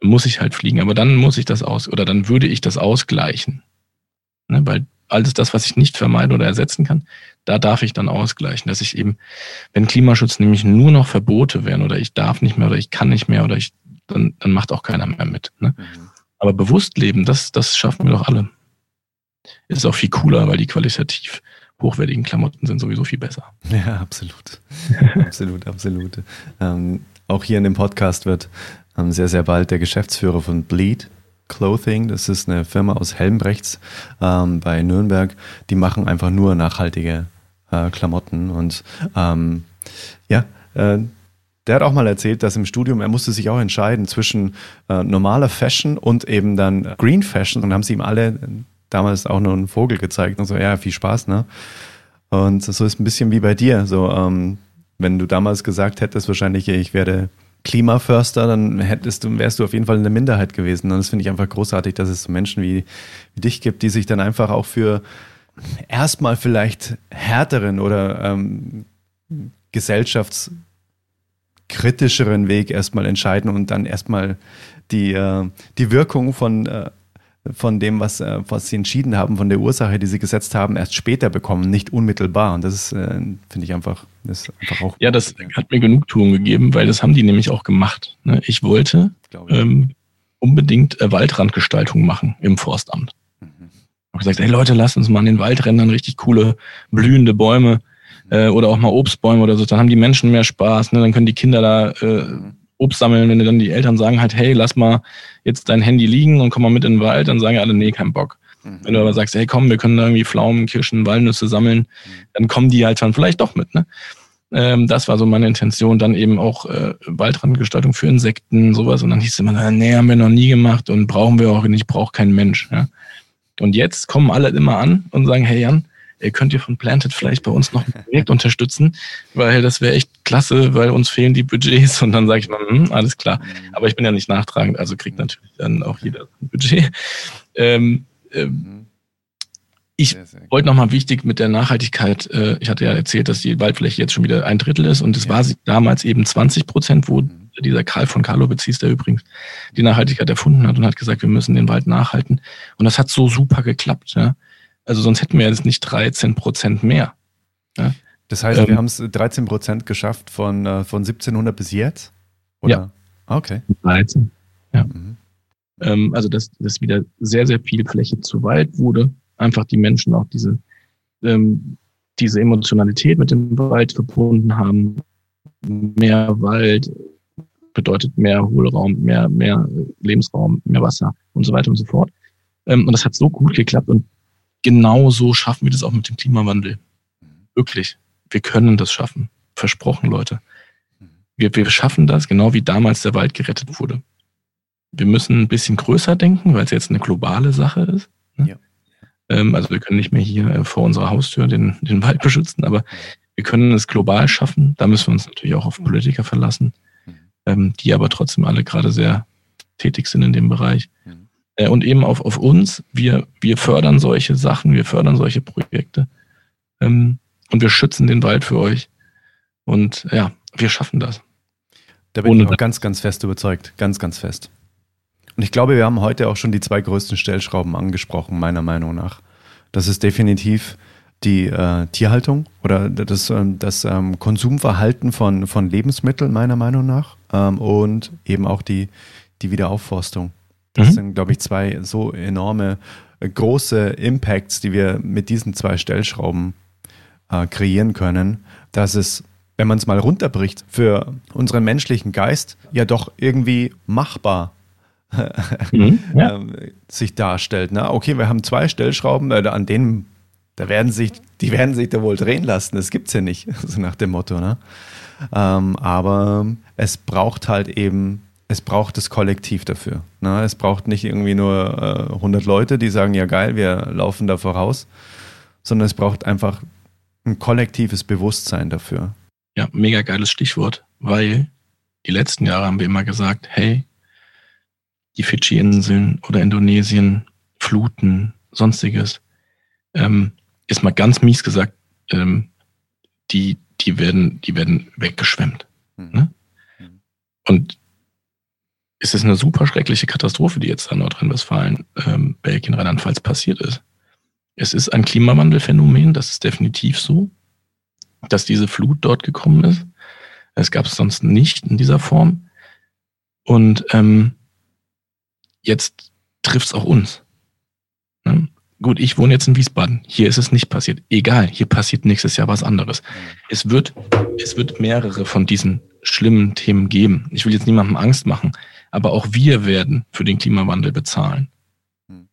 Dann muss ich halt fliegen, aber dann muss ich das aus, oder dann würde ich das ausgleichen. Ne, weil alles das, was ich nicht vermeiden oder ersetzen kann, da darf ich dann ausgleichen, dass ich eben, wenn Klimaschutz nämlich nur noch Verbote wären oder ich darf nicht mehr oder ich kann nicht mehr oder ich, dann, dann macht auch keiner mehr mit. Ne? Mhm. Aber bewusst leben, das, das schaffen wir doch alle. Ist auch viel cooler, weil die qualitativ hochwertigen Klamotten sind sowieso viel besser. Ja, absolut. absolut, absolut. Ähm, auch hier in dem Podcast wird ähm, sehr, sehr bald der Geschäftsführer von Bleed Clothing, das ist eine Firma aus Helmbrechts ähm, bei Nürnberg, die machen einfach nur nachhaltige äh, Klamotten und ähm, ja, äh, der hat auch mal erzählt, dass im Studium, er musste sich auch entscheiden zwischen äh, normaler Fashion und eben dann Green Fashion und haben sie ihm alle damals auch nur einen Vogel gezeigt und so, ja, viel Spaß, ne? Und so ist ein bisschen wie bei dir. So, ähm, wenn du damals gesagt hättest, wahrscheinlich, ich werde Klimaförster, dann hättest du, wärst du auf jeden Fall in der Minderheit gewesen. Und das finde ich einfach großartig, dass es so Menschen wie, wie dich gibt, die sich dann einfach auch für erstmal vielleicht härteren oder ähm, gesellschaftskritischeren Weg erstmal entscheiden und dann erstmal die, äh, die Wirkung von äh, von dem, was, äh, was sie entschieden haben, von der Ursache, die sie gesetzt haben, erst später bekommen, nicht unmittelbar. Und das ist, äh, finde ich einfach, ist einfach auch. Ja, das hat mir Genugtuung gegeben, weil das haben die nämlich auch gemacht. Ne? Ich wollte ich. Ähm, unbedingt äh, Waldrandgestaltung machen im Forstamt. Mhm. Ich habe gesagt, hey Leute, lasst uns mal an den Waldrändern richtig coole, blühende Bäume mhm. äh, oder auch mal Obstbäume oder so. Dann haben die Menschen mehr Spaß. Ne? Dann können die Kinder da äh, mhm. Obst sammeln, wenn dann die Eltern sagen halt, hey, lass mal jetzt dein Handy liegen und komm mal mit in den Wald, dann sagen alle, nee, kein Bock. Mhm. Wenn du aber sagst, hey, komm, wir können da irgendwie Pflaumen, Kirschen, Walnüsse sammeln, mhm. dann kommen die halt dann vielleicht doch mit, ne? Ähm, das war so meine Intention. Dann eben auch äh, Waldrandgestaltung für Insekten, sowas. Und dann hieß es immer, nee, haben wir noch nie gemacht und brauchen wir auch nicht, braucht kein Mensch. Ja? Und jetzt kommen alle immer an und sagen, hey Jan, könnt ihr von Planted vielleicht bei uns noch ein Projekt unterstützen, weil das wäre echt klasse, weil uns fehlen die Budgets und dann sage ich mal, hm, alles klar. Mhm. Aber ich bin ja nicht nachtragend, also kriegt natürlich dann auch jeder ein Budget. Ähm, ähm, ich wollte nochmal wichtig mit der Nachhaltigkeit, äh, ich hatte ja erzählt, dass die Waldfläche jetzt schon wieder ein Drittel ist und es ja. war damals eben 20 Prozent, wo mhm. dieser Karl von Karlowitz hieß, der übrigens die Nachhaltigkeit erfunden hat und hat gesagt, wir müssen den Wald nachhalten. Und das hat so super geklappt. Ja? Also sonst hätten wir jetzt nicht 13 Prozent mehr. Ja? Das heißt, ähm, wir haben es 13 Prozent geschafft von, äh, von 1700 bis jetzt? Oder? Ja. Okay. 13. Ja. Mhm. Ähm, also, dass, dass wieder sehr, sehr viel Fläche zu Wald wurde. Einfach die Menschen auch diese, ähm, diese Emotionalität mit dem Wald verbunden haben. Mehr Wald bedeutet mehr Hohlraum, mehr, mehr Lebensraum, mehr Wasser und so weiter und so fort. Ähm, und das hat so gut geklappt und genau so schaffen wir das auch mit dem Klimawandel. Wirklich. Wir können das schaffen. Versprochen, Leute. Wir, wir schaffen das, genau wie damals der Wald gerettet wurde. Wir müssen ein bisschen größer denken, weil es jetzt eine globale Sache ist. Ne? Ja. Ähm, also wir können nicht mehr hier äh, vor unserer Haustür den, den Wald beschützen, aber wir können es global schaffen. Da müssen wir uns natürlich auch auf Politiker verlassen, mhm. ähm, die aber trotzdem alle gerade sehr tätig sind in dem Bereich. Äh, und eben auf, auf uns. Wir, wir fördern solche Sachen, wir fördern solche Projekte. Ähm, und wir schützen den Wald für euch. Und ja, wir schaffen das. Da bin Ohne ich auch ganz, ganz fest überzeugt. Ganz, ganz fest. Und ich glaube, wir haben heute auch schon die zwei größten Stellschrauben angesprochen, meiner Meinung nach. Das ist definitiv die äh, Tierhaltung oder das, äh, das ähm, Konsumverhalten von, von Lebensmitteln, meiner Meinung nach. Ähm, und eben auch die, die Wiederaufforstung. Das mhm. sind, glaube ich, zwei so enorme, äh, große Impacts, die wir mit diesen zwei Stellschrauben äh, kreieren können, dass es wenn man es mal runterbricht, für unseren menschlichen Geist ja doch irgendwie machbar mhm, ja. Ähm, sich darstellt. Ne? Okay, wir haben zwei Stellschrauben, äh, an denen, da werden sich, die werden sich da wohl drehen lassen. Das gibt es ja nicht, so nach dem Motto. Ne? Ähm, aber es braucht halt eben, es braucht das Kollektiv dafür. Ne? Es braucht nicht irgendwie nur äh, 100 Leute, die sagen, ja geil, wir laufen da voraus, sondern es braucht einfach ein kollektives Bewusstsein dafür. Ja, mega geiles Stichwort, weil die letzten Jahre haben wir immer gesagt, hey, die Fidschi-Inseln oder Indonesien, Fluten, sonstiges, ähm, ist mal ganz mies gesagt, ähm, die, die werden, die werden weggeschwemmt. Mhm. Ne? Mhm. Und es ist eine super schreckliche Katastrophe, die jetzt an Nordrhein-Westfalen, ähm, Belgien, Rheinland-Pfalz passiert ist. Es ist ein Klimawandelphänomen, das ist definitiv so dass diese Flut dort gekommen ist. Es gab es sonst nicht in dieser Form. Und ähm, jetzt trifft es auch uns. Ne? Gut, ich wohne jetzt in Wiesbaden. Hier ist es nicht passiert. Egal, hier passiert nächstes Jahr was anderes. Es wird, es wird mehrere von diesen schlimmen Themen geben. Ich will jetzt niemandem Angst machen, aber auch wir werden für den Klimawandel bezahlen. Hm.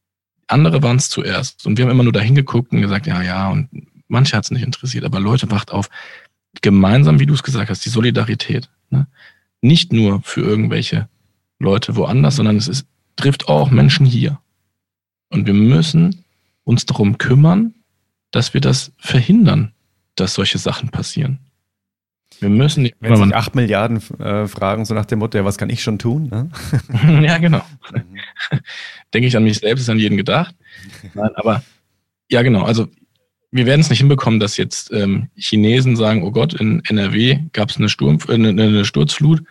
Andere waren es zuerst. Und wir haben immer nur dahin geguckt und gesagt, ja, ja, und manche hat es nicht interessiert, aber Leute wacht auf. Gemeinsam, wie du es gesagt hast, die Solidarität. Ne? Nicht nur für irgendwelche Leute woanders, sondern es ist, trifft auch Menschen hier. Und wir müssen uns darum kümmern, dass wir das verhindern, dass solche Sachen passieren. Wir müssen nicht. Wenn sich acht Milliarden äh, fragen, so nach dem Motto, ja, was kann ich schon tun? Ne? ja, genau. Mhm. Denke ich an mich selbst, ist an jeden gedacht. Nein, aber ja, genau. Also wir werden es nicht hinbekommen, dass jetzt ähm, Chinesen sagen, oh Gott, in NRW gab es eine, Sturm, äh, eine, eine Sturzflut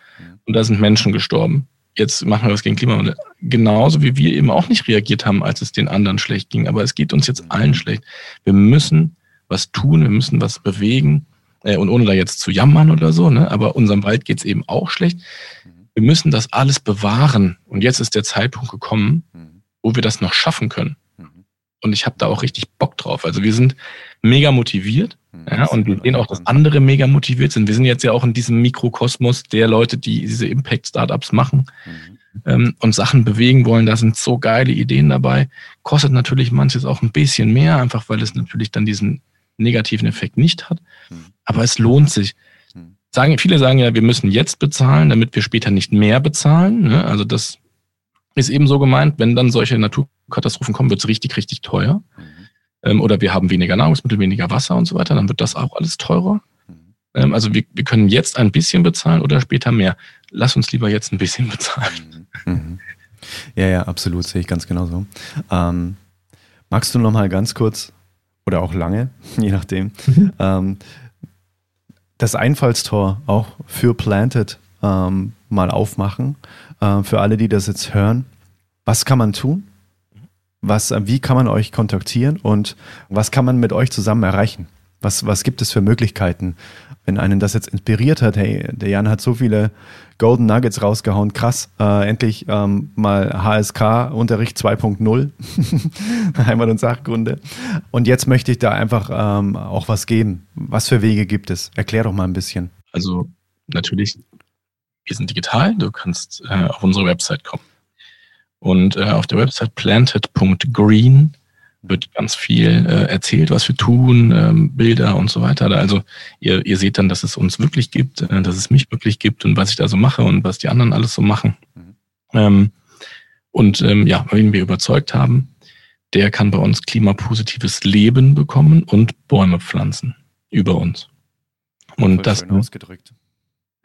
und da sind Menschen gestorben. Jetzt machen wir was gegen Klimawandel. Genauso wie wir eben auch nicht reagiert haben, als es den anderen schlecht ging. Aber es geht uns jetzt allen schlecht. Wir müssen was tun, wir müssen was bewegen. Äh, und ohne da jetzt zu jammern oder so, ne? aber unserem Wald geht es eben auch schlecht. Wir müssen das alles bewahren. Und jetzt ist der Zeitpunkt gekommen, wo wir das noch schaffen können und ich habe da auch richtig Bock drauf. Also wir sind mega motiviert ja, und wir sehen auch, dass andere mega motiviert sind. Wir sind jetzt ja auch in diesem Mikrokosmos der Leute, die diese Impact-Startups machen mhm. ähm, und Sachen bewegen wollen. Da sind so geile Ideen dabei. Kostet natürlich manches auch ein bisschen mehr, einfach weil es natürlich dann diesen negativen Effekt nicht hat. Mhm. Aber es lohnt sich. Mhm. Sagen, viele sagen ja, wir müssen jetzt bezahlen, damit wir später nicht mehr bezahlen. Ne? Also das ist eben so gemeint, wenn dann solche Naturkatastrophen kommen, wird es richtig, richtig teuer. Mhm. Ähm, oder wir haben weniger Nahrungsmittel, weniger Wasser und so weiter, dann wird das auch alles teurer. Ähm, also wir, wir können jetzt ein bisschen bezahlen oder später mehr. Lass uns lieber jetzt ein bisschen bezahlen. Mhm. Ja, ja, absolut, sehe ich ganz genauso. Ähm, magst du noch mal ganz kurz oder auch lange, je nachdem. Mhm. Ähm, das Einfallstor auch für Planted ähm, mal aufmachen. Äh, für alle, die das jetzt hören. Was kann man tun? Was, äh, wie kann man euch kontaktieren und was kann man mit euch zusammen erreichen? Was, was gibt es für Möglichkeiten? Wenn einen das jetzt inspiriert hat, hey, der Jan hat so viele Golden Nuggets rausgehauen, krass, äh, endlich ähm, mal HSK-Unterricht 2.0, Heimat- und Sachkunde. Und jetzt möchte ich da einfach ähm, auch was geben. Was für Wege gibt es? Erklär doch mal ein bisschen. Also natürlich, wir sind digital, du kannst äh, auf unsere Website kommen. Und äh, auf der Website planted.green wird ganz viel äh, erzählt, was wir tun, ähm, Bilder und so weiter. Also ihr, ihr seht dann, dass es uns wirklich gibt, äh, dass es mich wirklich gibt und was ich da so mache und was die anderen alles so machen. Mhm. Ähm, und ähm, ja, wen wir überzeugt haben, der kann bei uns klimapositives Leben bekommen und Bäume pflanzen über uns. Und Voll das schön ausgedrückt.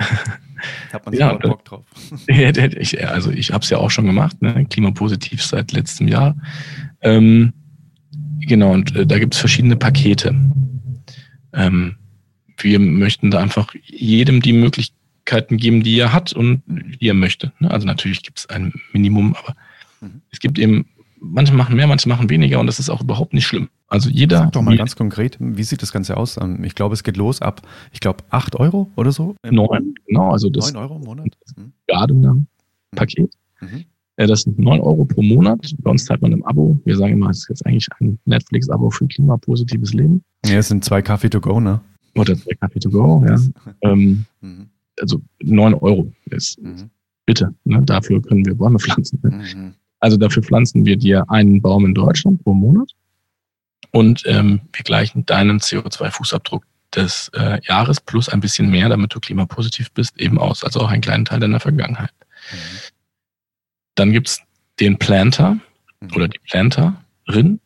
Hat man ja, Bock drauf. ich, also ich habe es ja auch schon gemacht, ne? klimapositiv seit letztem Jahr. Ähm, Genau, und äh, da gibt es verschiedene Pakete. Ähm, wir möchten da einfach jedem die Möglichkeiten geben, die er hat und die er möchte. Ne? Also natürlich gibt es ein Minimum, aber mhm. es gibt eben, manche machen mehr, manche machen weniger und das ist auch überhaupt nicht schlimm. Also jeder. Sag doch mal ganz konkret, wie sieht das Ganze aus? Ähm, ich glaube, es geht los ab, ich glaube, 8 Euro oder so? Neun, genau. Also das 9 Euro im Monat? Mhm. Gardener-Paket. Mhm. Äh, das sind 9 Euro pro Monat. Bei uns zahlt man im Abo. Wir sagen immer, es ist jetzt eigentlich ein Netflix-Abo für klimapositives Leben. Ja, es sind zwei Kaffee to go, ne? Oder zwei Kaffee to go, ja. ähm, mhm. Also 9 Euro ist, mhm. bitte, ne? dafür können wir Bäume pflanzen. Ne? Mhm. Also dafür pflanzen wir dir einen Baum in Deutschland pro Monat und ähm, wir gleichen deinen CO2-Fußabdruck des äh, Jahres plus ein bisschen mehr, damit du klimapositiv bist, eben aus. Also auch einen kleinen Teil deiner Vergangenheit. Mhm. Dann gibt's den Planter mhm. oder die Planterin.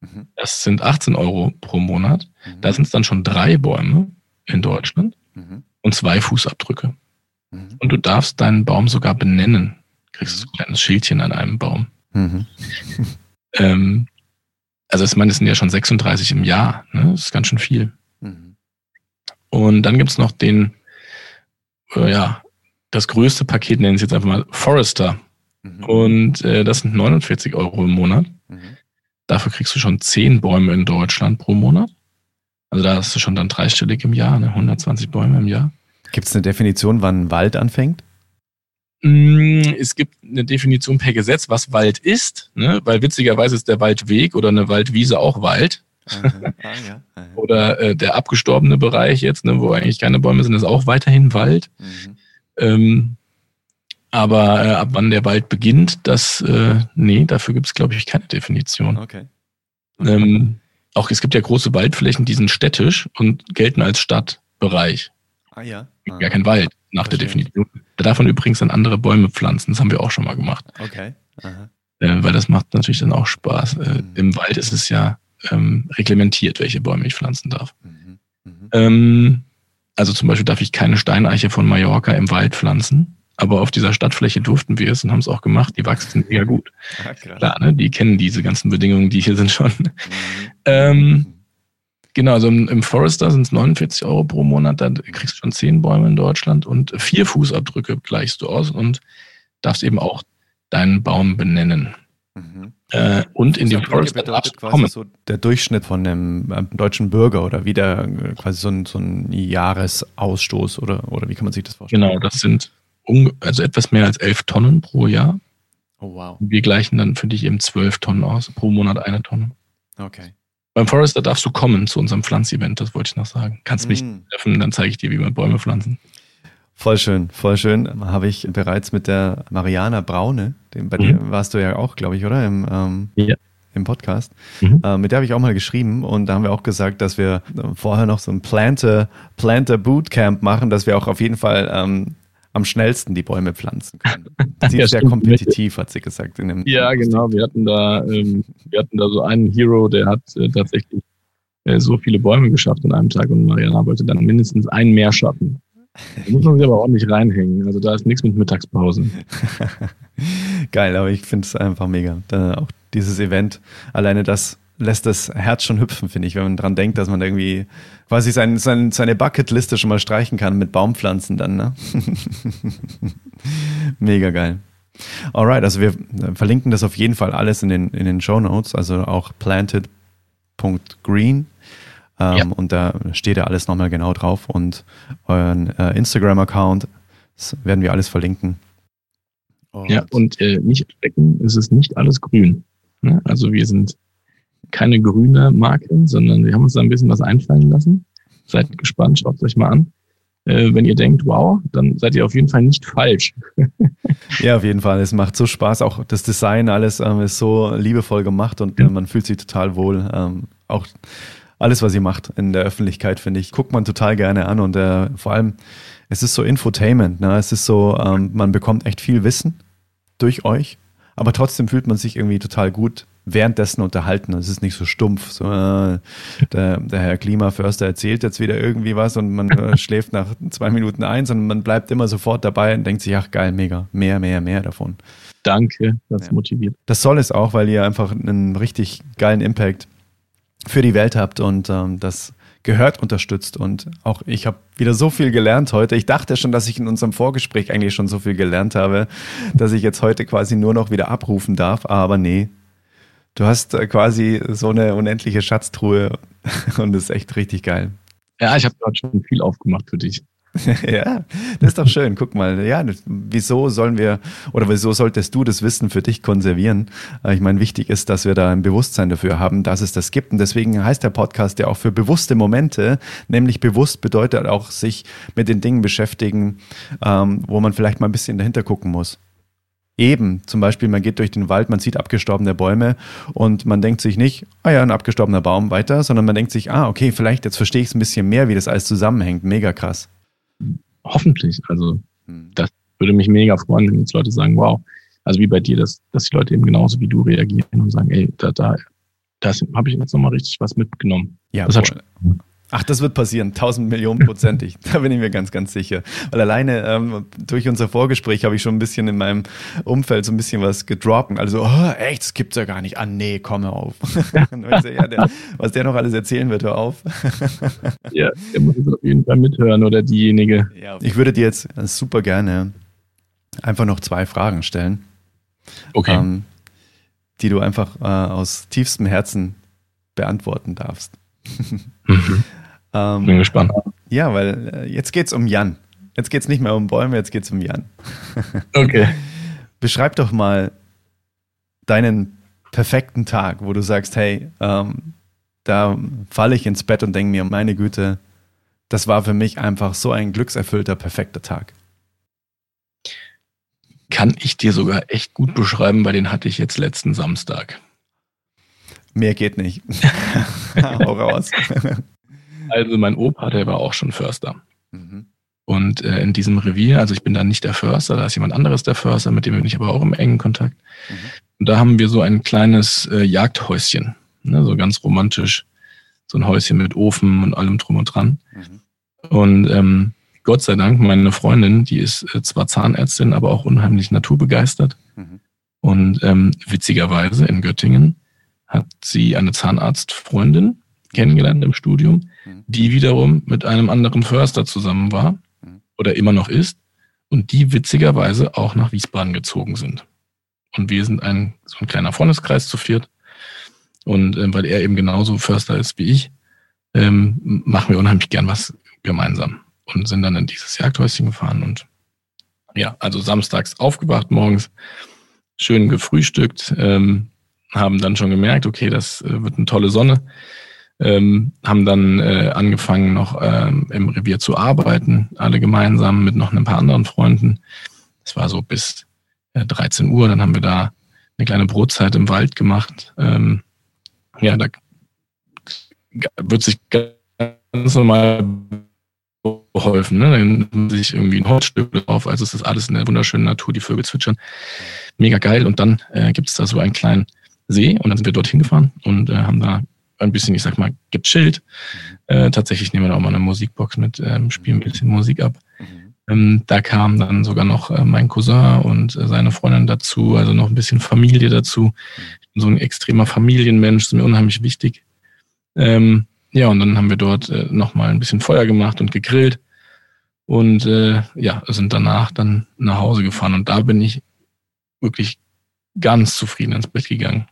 Mhm. Das sind 18 Euro pro Monat. Mhm. Da sind es dann schon drei Bäume in Deutschland mhm. und zwei Fußabdrücke. Mhm. Und du darfst deinen Baum sogar benennen. Kriegst du ein kleines Schildchen an einem Baum. Mhm. ähm, also ich meine, das sind ja schon 36 im Jahr. Ne? Das ist ganz schön viel. Und dann gibt's noch den, äh, ja, das größte Paket nennen sie jetzt einfach mal Forester. Mhm. Und äh, das sind 49 Euro im Monat. Mhm. Dafür kriegst du schon 10 Bäume in Deutschland pro Monat. Also da hast du schon dann dreistellig im Jahr, ne? 120 Bäume im Jahr. Gibt es eine Definition, wann Wald anfängt? Mm, es gibt eine Definition per Gesetz, was Wald ist, ne? weil witzigerweise ist der Waldweg oder eine Waldwiese auch Wald. Ja. oder äh, der abgestorbene Bereich jetzt, ne, wo eigentlich keine Bäume sind, ist auch weiterhin Wald. Mhm. Ähm, aber äh, ab wann der Wald beginnt, das, äh, nee, dafür gibt es, glaube ich, keine Definition. Okay. Ähm, auch es gibt ja große Waldflächen, die sind städtisch und gelten als Stadtbereich. Ah ja. Ah. Ja, kein Wald nach Verstehe. der Definition. Da darf man übrigens dann andere Bäume pflanzen. Das haben wir auch schon mal gemacht. Okay. Äh, weil das macht natürlich dann auch Spaß. Äh, mhm. Im Wald ist es ja ähm, reglementiert, welche Bäume ich pflanzen darf. Mhm. Mhm. Ähm, also zum Beispiel darf ich keine Steineiche von Mallorca im Wald pflanzen. Aber auf dieser Stadtfläche durften wir es und haben es auch gemacht. Die wachsen mega gut. Ja, Klar, ne? die kennen diese ganzen Bedingungen, die hier sind schon. Mhm. ähm, genau, also im, im Forester sind es 49 Euro pro Monat. Da kriegst du schon 10 Bäume in Deutschland und vier Fußabdrücke gleichst du aus und darfst eben auch deinen Baum benennen. Mhm. Äh, und in dem Forester darfst quasi so der Durchschnitt von einem äh, deutschen Bürger oder wieder äh, quasi so ein, so ein Jahresausstoß oder, oder wie kann man sich das vorstellen? Genau, das sind also etwas mehr als elf Tonnen pro Jahr. Oh wow. Wir gleichen dann für dich eben zwölf Tonnen aus, pro Monat eine Tonne. Okay. Beim Forester darfst du kommen zu unserem Pflanzevent, das wollte ich noch sagen. Kannst mich mm. treffen, dann zeige ich dir, wie man Bäume pflanzen. Voll schön, voll schön. Habe ich bereits mit der Mariana Braune, dem, bei mhm. dir warst du ja auch, glaube ich, oder? Im, ähm, ja. im Podcast. Mhm. Äh, mit der habe ich auch mal geschrieben und da haben wir auch gesagt, dass wir vorher noch so ein Planter, Planter Bootcamp machen, dass wir auch auf jeden Fall ähm, am schnellsten die Bäume pflanzen können. Sie ist sehr kompetitiv, hat sie gesagt. In dem ja, genau. Wir hatten da, ähm, wir hatten da so einen Hero, der hat äh, tatsächlich äh, so viele Bäume geschafft in einem Tag und Mariana wollte dann mindestens einen mehr schaffen. Da muss man sich aber ordentlich reinhängen. Also da ist nichts mit Mittagspausen. Geil, aber ich finde es einfach mega. Da auch dieses Event, alleine das lässt das Herz schon hüpfen, finde ich, wenn man dran denkt, dass man irgendwie quasi sein, sein, seine Bucketliste schon mal streichen kann mit Baumpflanzen dann. Ne? Mega geil. Alright, also wir verlinken das auf jeden Fall alles in den, in den Show Notes, also auch planted.green. Ähm, ja. Und da steht ja alles nochmal genau drauf. Und euren äh, Instagram-Account werden wir alles verlinken. Und ja, und äh, nicht erschrecken, es ist nicht alles grün. Ne? Also wir sind keine grüne Marke, sondern wir haben uns da ein bisschen was einfallen lassen. Seid gespannt, schaut es euch mal an. Äh, wenn ihr denkt, wow, dann seid ihr auf jeden Fall nicht falsch. ja, auf jeden Fall. Es macht so Spaß. Auch das Design, alles ähm, ist so liebevoll gemacht und ja. man fühlt sich total wohl. Ähm, auch alles, was ihr macht in der Öffentlichkeit, finde ich, guckt man total gerne an und äh, vor allem, es ist so Infotainment. Ne? Es ist so, ähm, man bekommt echt viel Wissen durch euch, aber trotzdem fühlt man sich irgendwie total gut währenddessen unterhalten. Es ist nicht so stumpf. So, äh, der, der, Herr Klimaförster erzählt jetzt wieder irgendwie was und man äh, schläft nach zwei Minuten ein, sondern man bleibt immer sofort dabei und denkt sich, ach geil, mega, mehr, mehr, mehr davon. Danke, das ja. motiviert. Das soll es auch, weil ihr einfach einen richtig geilen Impact für die Welt habt und ähm, das gehört unterstützt. Und auch ich habe wieder so viel gelernt heute. Ich dachte schon, dass ich in unserem Vorgespräch eigentlich schon so viel gelernt habe, dass ich jetzt heute quasi nur noch wieder abrufen darf. Aber nee, du hast äh, quasi so eine unendliche Schatztruhe und das ist echt richtig geil. Ja, ich habe gerade schon viel aufgemacht für dich. ja, das ist doch schön. Guck mal, ja, wieso sollen wir oder wieso solltest du das Wissen für dich konservieren? Äh, ich meine, wichtig ist, dass wir da ein Bewusstsein dafür haben, dass es das gibt. Und deswegen heißt der Podcast ja auch für bewusste Momente, nämlich bewusst bedeutet auch sich mit den Dingen beschäftigen, ähm, wo man vielleicht mal ein bisschen dahinter gucken muss. Eben, zum Beispiel, man geht durch den Wald, man sieht abgestorbene Bäume und man denkt sich nicht, ah ja, ein abgestorbener Baum weiter, sondern man denkt sich, ah, okay, vielleicht jetzt verstehe ich es ein bisschen mehr, wie das alles zusammenhängt. Mega krass. Hoffentlich. Also, hm. das würde mich mega freuen, wenn jetzt Leute sagen, wow, also wie bei dir, dass, dass die Leute eben genauso wie du reagieren und sagen, ey, da, da, da habe ich jetzt nochmal richtig was mitgenommen. Ja, das hat Ach, das wird passieren, tausend Millionen prozentig. da bin ich mir ganz, ganz sicher. Weil alleine ähm, durch unser Vorgespräch habe ich schon ein bisschen in meinem Umfeld so ein bisschen was gedroppt. Also, oh, echt, das gibt's ja gar nicht. Ah, nee, komm auf. so, ja, der, was der noch alles erzählen wird, hör auf. ja, der muss auf jeden Fall mithören oder diejenige. Ja, ich würde dir jetzt super gerne einfach noch zwei Fragen stellen. Okay. Ähm, die du einfach äh, aus tiefstem Herzen beantworten darfst. mhm. Ähm, Bin gespannt. Ja, weil äh, jetzt geht es um Jan. Jetzt geht es nicht mehr um Bäume, jetzt geht es um Jan. okay. Beschreib doch mal deinen perfekten Tag, wo du sagst, hey, ähm, da falle ich ins Bett und denke mir, meine Güte, das war für mich einfach so ein glückserfüllter, perfekter Tag. Kann ich dir sogar echt gut beschreiben, weil den hatte ich jetzt letzten Samstag. Mehr geht nicht. Hau raus. Also mein Opa, der war auch schon Förster. Mhm. Und äh, in diesem Revier, also ich bin da nicht der Förster, da ist jemand anderes der Förster, mit dem bin ich aber auch im engen Kontakt. Mhm. Und da haben wir so ein kleines äh, Jagdhäuschen, ne, so ganz romantisch, so ein Häuschen mit Ofen und allem drum und dran. Mhm. Und ähm, Gott sei Dank, meine Freundin, die ist äh, zwar Zahnärztin, aber auch unheimlich naturbegeistert. Mhm. Und ähm, witzigerweise in Göttingen hat sie eine Zahnarztfreundin kennengelernt im Studium, mhm. die wiederum mit einem anderen Förster zusammen war mhm. oder immer noch ist und die witzigerweise auch nach Wiesbaden gezogen sind. Und wir sind ein so ein kleiner Freundeskreis zu viert. Und äh, weil er eben genauso Förster ist wie ich, ähm, machen wir unheimlich gern was gemeinsam und sind dann in dieses Jagdhäuschen gefahren und ja, also samstags aufgewacht morgens, schön gefrühstückt, ähm, haben dann schon gemerkt, okay, das äh, wird eine tolle Sonne, ähm, haben dann äh, angefangen, noch ähm, im Revier zu arbeiten, alle gemeinsam mit noch ein paar anderen Freunden. Es war so bis äh, 13 Uhr, dann haben wir da eine kleine Brotzeit im Wald gemacht. Ähm, ja, da wird sich ganz normal geholfen. Ne? Dann nimmt sich irgendwie ein Holzstück drauf. Also es ist alles in der wunderschönen Natur, die Vögel zwitschern. Mega geil. Und dann äh, gibt es da so einen kleinen See und dann sind wir dorthin gefahren und äh, haben da ein bisschen, ich sag mal, gechillt. Äh, tatsächlich nehmen wir da auch mal eine Musikbox mit, ähm, spielen ein bisschen Musik ab. Ähm, da kam dann sogar noch äh, mein Cousin und äh, seine Freundin dazu, also noch ein bisschen Familie dazu. Ich bin so ein extremer Familienmensch, ist mir unheimlich wichtig. Ähm, ja, und dann haben wir dort äh, nochmal ein bisschen Feuer gemacht und gegrillt und äh, ja, sind danach dann nach Hause gefahren und da bin ich wirklich ganz zufrieden ins Bett gegangen.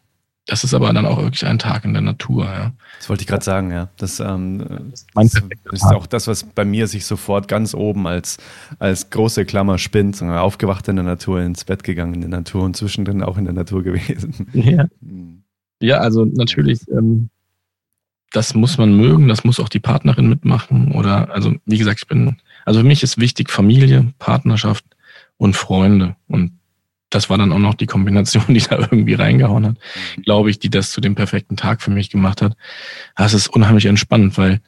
Das ist aber dann auch wirklich ein Tag in der Natur. Ja. Das wollte ich gerade sagen, ja. Das, ähm, das ist auch das, was bei mir sich sofort ganz oben als, als große Klammer spinnt. Aufgewacht in der Natur, ins Bett gegangen in der Natur und zwischendrin auch in der Natur gewesen. Ja, ja also natürlich, ähm, das muss man mögen, das muss auch die Partnerin mitmachen. Oder, also wie gesagt, ich bin, also für mich ist wichtig Familie, Partnerschaft und Freunde. Und das war dann auch noch die Kombination, die da irgendwie reingehauen hat, glaube ich, die das zu dem perfekten Tag für mich gemacht hat. Das ist unheimlich entspannt, weil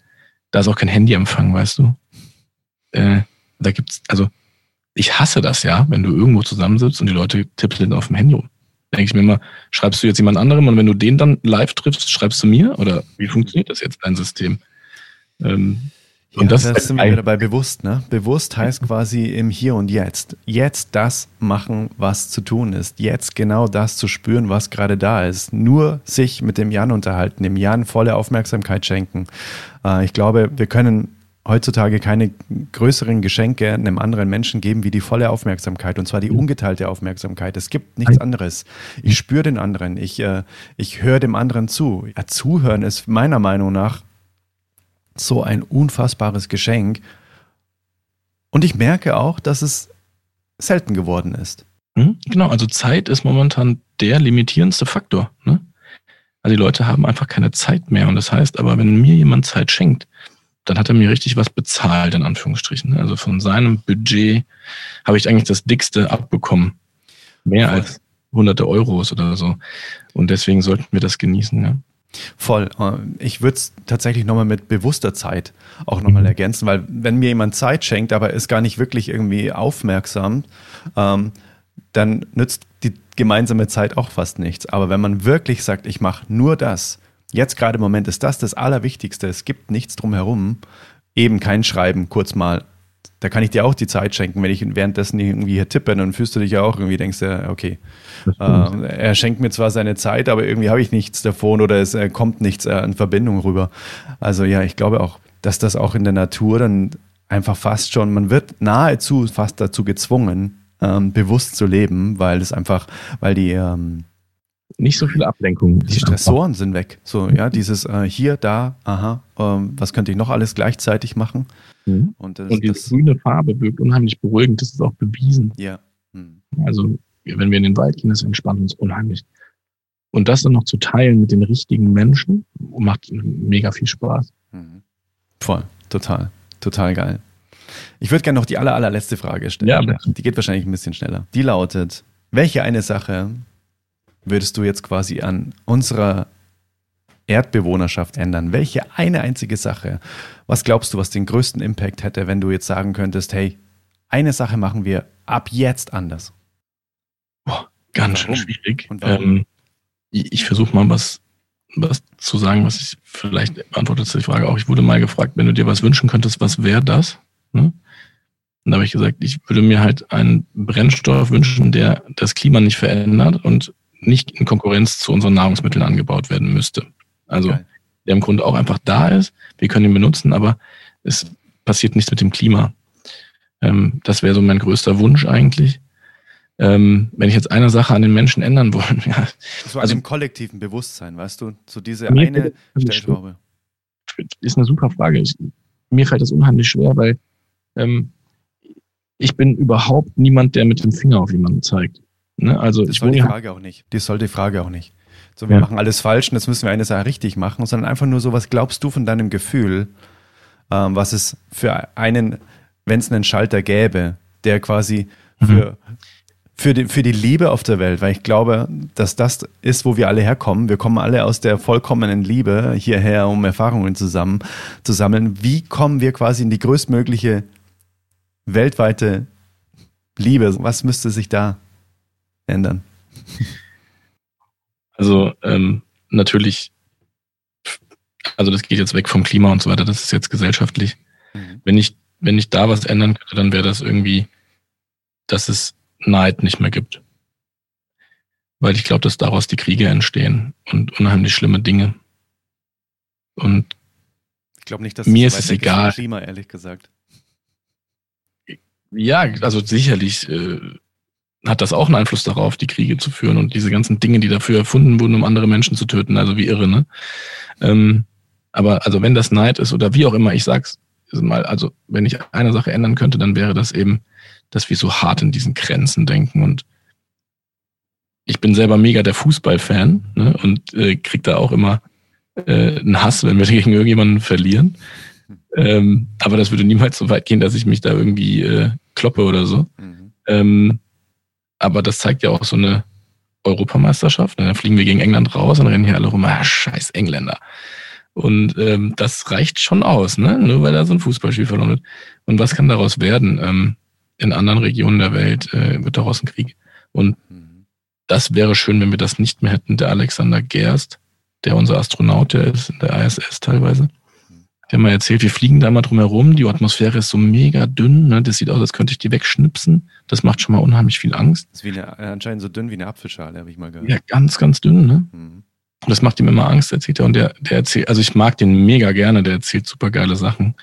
da ist auch kein Handyempfang, weißt du. Äh, da gibt's, also ich hasse das ja, wenn du irgendwo zusammensitzt und die Leute tippeln auf dem Handy rum. Denke ich mir immer, schreibst du jetzt jemand anderem und wenn du den dann live triffst, schreibst du mir? Oder wie funktioniert das jetzt, dein System? Ähm, und ja, das, das sind wir wieder bei bewusst, ne? Bewusst heißt quasi im Hier und Jetzt. Jetzt das machen, was zu tun ist. Jetzt genau das zu spüren, was gerade da ist. Nur sich mit dem Jan unterhalten, dem Jan volle Aufmerksamkeit schenken. Äh, ich glaube, wir können heutzutage keine größeren Geschenke einem anderen Menschen geben wie die volle Aufmerksamkeit und zwar die ungeteilte Aufmerksamkeit. Es gibt nichts anderes. Ich spüre den anderen, ich, äh, ich höre dem anderen zu. Ja, zuhören ist meiner Meinung nach so ein unfassbares Geschenk. Und ich merke auch, dass es selten geworden ist. Hm, genau, also Zeit ist momentan der limitierendste Faktor. Ne? Also die Leute haben einfach keine Zeit mehr. Und das heißt aber, wenn mir jemand Zeit schenkt, dann hat er mir richtig was bezahlt, in Anführungsstrichen. Ne? Also von seinem Budget habe ich eigentlich das dickste abbekommen. Mehr als hunderte Euros oder so. Und deswegen sollten wir das genießen. Ja? Voll. Äh, ich würde es tatsächlich nochmal mit bewusster Zeit auch nochmal mhm. ergänzen, weil wenn mir jemand Zeit schenkt, aber ist gar nicht wirklich irgendwie aufmerksam, ähm, dann nützt die gemeinsame Zeit auch fast nichts. Aber wenn man wirklich sagt, ich mache nur das, jetzt gerade im Moment ist das das Allerwichtigste, es gibt nichts drumherum, eben kein Schreiben, kurz mal da kann ich dir auch die Zeit schenken, wenn ich währenddessen irgendwie hier tippe, dann fühlst du dich ja auch irgendwie, denkst du, okay, äh, er schenkt mir zwar seine Zeit, aber irgendwie habe ich nichts davon oder es äh, kommt nichts äh, in Verbindung rüber. Also ja, ich glaube auch, dass das auch in der Natur dann einfach fast schon, man wird nahezu fast dazu gezwungen, ähm, bewusst zu leben, weil es einfach, weil die ähm, nicht so viele Ablenkungen. Die Stressoren sind weg. So, ja, dieses äh, hier, da, aha, ähm, was könnte ich noch alles gleichzeitig machen? Mhm. Und, das, und die grüne Farbe wirkt unheimlich beruhigend, das ist auch bewiesen. Ja. Mhm. Also, wenn wir in den Wald gehen, das entspannt uns unheimlich. Und das dann noch zu teilen mit den richtigen Menschen, macht mega viel Spaß. Mhm. Voll, total, total geil. Ich würde gerne noch die aller, allerletzte Frage stellen. Ja, die geht wahrscheinlich ein bisschen schneller. Die lautet, welche eine Sache würdest du jetzt quasi an unserer Erdbewohnerschaft ändern? Welche eine einzige Sache? Was glaubst du, was den größten Impact hätte, wenn du jetzt sagen könntest, hey, eine Sache machen wir ab jetzt anders? Boah, ganz schön schwierig. Ähm, ich, ich versuche mal was, was zu sagen, was ich vielleicht beantwortet die Frage auch. Ich wurde mal gefragt, wenn du dir was wünschen könntest, was wäre das? Ne? Und da habe ich gesagt, ich würde mir halt einen Brennstoff wünschen, der das Klima nicht verändert und nicht in Konkurrenz zu unseren Nahrungsmitteln angebaut werden müsste. Also okay. der im Grunde auch einfach da ist. Wir können ihn benutzen, aber es passiert nichts mit dem Klima. Ähm, das wäre so mein größter Wunsch eigentlich. Ähm, wenn ich jetzt eine Sache an den Menschen ändern wollen, ja. So also im kollektiven Bewusstsein, weißt du, so diese eine Stellschraube. Ist eine super Frage. Ich, mir fällt das unheimlich schwer, weil ähm, ich bin überhaupt niemand, der mit dem Finger auf jemanden zeigt. Ne? Also das soll die Frage auch nicht. Das soll die Frage auch nicht. So, wir ja. machen alles falsch und jetzt müssen wir eine Sache richtig machen, sondern einfach nur so, was glaubst du von deinem Gefühl, ähm, was es für einen, wenn es einen Schalter gäbe, der quasi mhm. für, für, die, für die Liebe auf der Welt, weil ich glaube, dass das ist, wo wir alle herkommen. Wir kommen alle aus der vollkommenen Liebe hierher, um Erfahrungen zusammen zu sammeln. Wie kommen wir quasi in die größtmögliche weltweite Liebe? Was müsste sich da ändern? Also ähm, natürlich, also das geht jetzt weg vom Klima und so weiter, das ist jetzt gesellschaftlich. Mhm. Wenn ich wenn ich da was ändern könnte, dann wäre das irgendwie, dass es Neid nicht mehr gibt. Weil ich glaube, dass daraus die Kriege entstehen und unheimlich schlimme Dinge. Und ich glaube nicht, dass mir ist es egal. Klima, ehrlich gesagt. Ja, also sicherlich äh, hat das auch einen Einfluss darauf, die Kriege zu führen und diese ganzen Dinge, die dafür erfunden wurden, um andere Menschen zu töten, also wie irre, ne? Ähm, aber also wenn das Neid ist oder wie auch immer, ich sag's mal, also wenn ich eine Sache ändern könnte, dann wäre das eben, dass wir so hart in diesen Grenzen denken und ich bin selber mega der Fußballfan ne, und äh, krieg da auch immer äh, einen Hass, wenn wir gegen irgendjemanden verlieren. Ähm, aber das würde niemals so weit gehen, dass ich mich da irgendwie äh, kloppe oder so. Mhm. Ähm, aber das zeigt ja auch so eine Europameisterschaft. Ne? Dann fliegen wir gegen England raus und rennen hier alle rum, ah, scheiß Engländer. Und ähm, das reicht schon aus, ne? Nur weil da so ein Fußballspiel verloren wird. Und was kann daraus werden? Ähm, in anderen Regionen der Welt äh, wird daraus ein Krieg. Und das wäre schön, wenn wir das nicht mehr hätten. Der Alexander Gerst, der unser Astronaut, der ist in der ISS teilweise, der mal erzählt, wir fliegen da mal drum herum, die Atmosphäre ist so mega dünn, ne? das sieht aus, als könnte ich die wegschnipsen. Das macht schon mal unheimlich viel Angst. Das ist wie eine, anscheinend so dünn wie eine Apfelschale, habe ich mal gehört. Ja, ganz, ganz dünn, ne? Mhm. Und das macht ihm immer Angst, erzählt er. Und der, der erzählt, also ich mag den mega gerne, der erzählt super geile Sachen.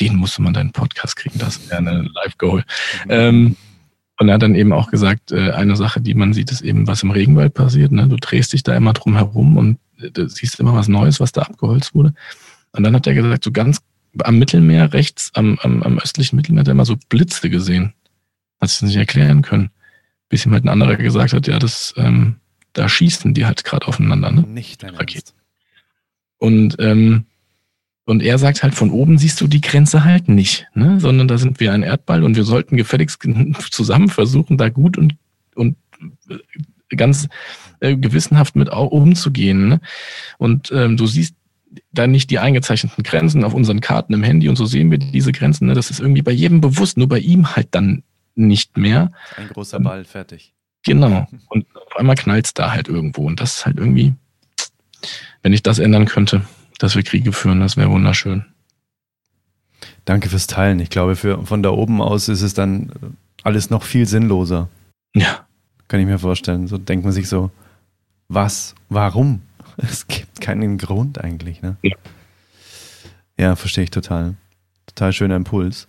Den musste man deinen Podcast kriegen, das wäre eine Live-Goal. Mhm. Ähm, und er hat dann eben auch gesagt, äh, eine Sache, die man sieht, ist eben, was im Regenwald passiert. Ne? Du drehst dich da immer drum herum und äh, siehst immer was Neues, was da abgeholzt wurde. Und dann hat er gesagt, so ganz am Mittelmeer rechts, am, am, am östlichen Mittelmeer, hat er immer so Blitze gesehen. Hat sich das nicht erklären können. Bis ihm halt ein anderer gesagt hat, ja, das ähm, da schießen die halt gerade aufeinander, ne? Nicht dein Raketen. Und, ähm, und er sagt halt, von oben siehst du die Grenze halt nicht, ne? sondern da sind wir ein Erdball und wir sollten gefälligst zusammen versuchen, da gut und, und äh, ganz äh, gewissenhaft mit umzugehen. Ne? Und ähm, du siehst da nicht die eingezeichneten Grenzen auf unseren Karten im Handy und so sehen wir diese Grenzen. Ne? Das ist irgendwie bei jedem bewusst, nur bei ihm halt dann nicht mehr. Ein großer Ball, fertig. Genau. Und auf einmal knallt es da halt irgendwo. Und das ist halt irgendwie, wenn ich das ändern könnte, dass wir Kriege führen, das wäre wunderschön. Danke fürs Teilen. Ich glaube, für, von da oben aus ist es dann alles noch viel sinnloser. Ja. Kann ich mir vorstellen. So denkt man sich so, was, warum? Es gibt keinen Grund eigentlich. Ne? Ja. ja, verstehe ich total. Total schöner Impuls.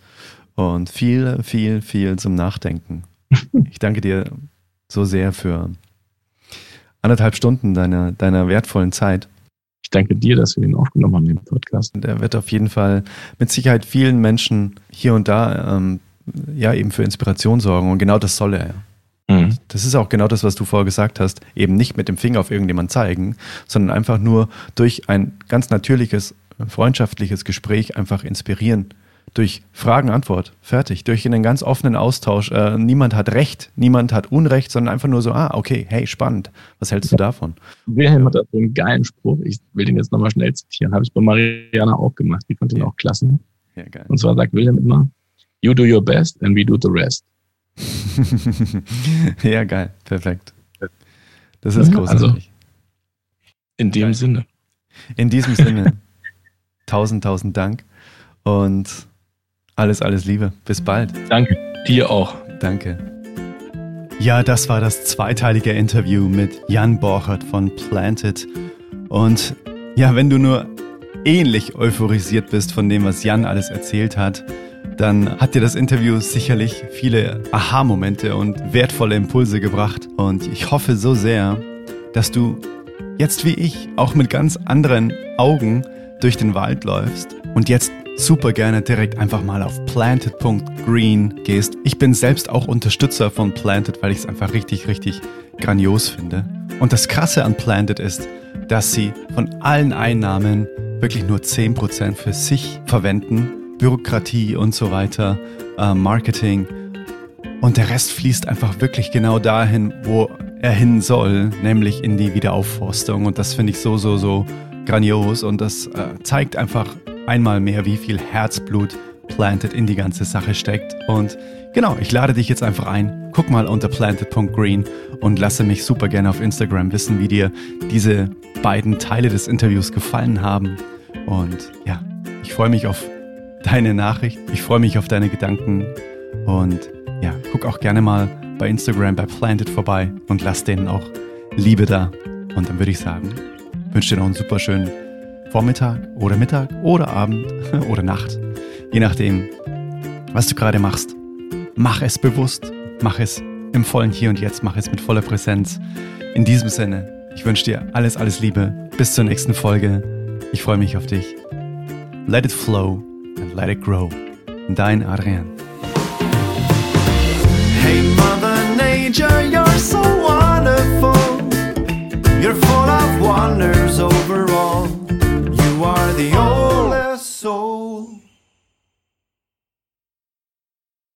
Und viel, viel, viel zum Nachdenken. Ich danke dir so sehr für anderthalb Stunden deiner, deiner wertvollen Zeit. Ich danke dir, dass wir den aufgenommen haben, den Podcast. Der wird auf jeden Fall mit Sicherheit vielen Menschen hier und da ähm, ja eben für Inspiration sorgen und genau das soll er. Mhm. Das ist auch genau das, was du vorher gesagt hast, eben nicht mit dem Finger auf irgendjemand zeigen, sondern einfach nur durch ein ganz natürliches, freundschaftliches Gespräch einfach inspirieren durch Fragen, Antwort, fertig. Durch einen ganz offenen Austausch. Äh, niemand hat Recht, niemand hat Unrecht, sondern einfach nur so, ah, okay, hey, spannend. Was hältst du davon? Wilhelm hat da so einen geilen Spruch. Ich will den jetzt nochmal schnell zitieren. Habe ich bei Mariana auch gemacht. Die fand ihn ja. auch klasse. Ja, geil. Und zwar sagt Wilhelm immer, you do your best and we do the rest. ja, geil. Perfekt. Das ist also, großartig. Also, in dem geil. Sinne. In diesem Sinne. tausend, tausend Dank. Und alles, alles Liebe. Bis bald. Danke. Dir auch. Danke. Ja, das war das zweiteilige Interview mit Jan Borchert von Planted. Und ja, wenn du nur ähnlich euphorisiert bist von dem, was Jan alles erzählt hat, dann hat dir das Interview sicherlich viele Aha-Momente und wertvolle Impulse gebracht. Und ich hoffe so sehr, dass du jetzt wie ich auch mit ganz anderen Augen durch den Wald läufst und jetzt super gerne direkt einfach mal auf planted.green gehst. Ich bin selbst auch Unterstützer von Planted, weil ich es einfach richtig, richtig grandios finde. Und das Krasse an Planted ist, dass sie von allen Einnahmen wirklich nur 10% für sich verwenden. Bürokratie und so weiter, äh, Marketing. Und der Rest fließt einfach wirklich genau dahin, wo er hin soll, nämlich in die Wiederaufforstung. Und das finde ich so, so, so grandios. Und das äh, zeigt einfach einmal mehr, wie viel Herzblut Planted in die ganze Sache steckt. Und genau, ich lade dich jetzt einfach ein. Guck mal unter planted.green und lasse mich super gerne auf Instagram wissen, wie dir diese beiden Teile des Interviews gefallen haben. Und ja, ich freue mich auf deine Nachricht. Ich freue mich auf deine Gedanken und ja, guck auch gerne mal bei Instagram bei Planted vorbei und lass denen auch Liebe da. Und dann würde ich sagen, wünsche dir noch einen super schönen Vormittag oder Mittag oder Abend oder Nacht, je nachdem, was du gerade machst. Mach es bewusst, mach es im vollen Hier und Jetzt, mach es mit voller Präsenz. In diesem Sinne, ich wünsche dir alles, alles Liebe. Bis zur nächsten Folge. Ich freue mich auf dich. Let it flow Let It Grow. Dein Adrian. Hey, Mother Nature, you're so wonderful. You're full of wonders overall. You are the only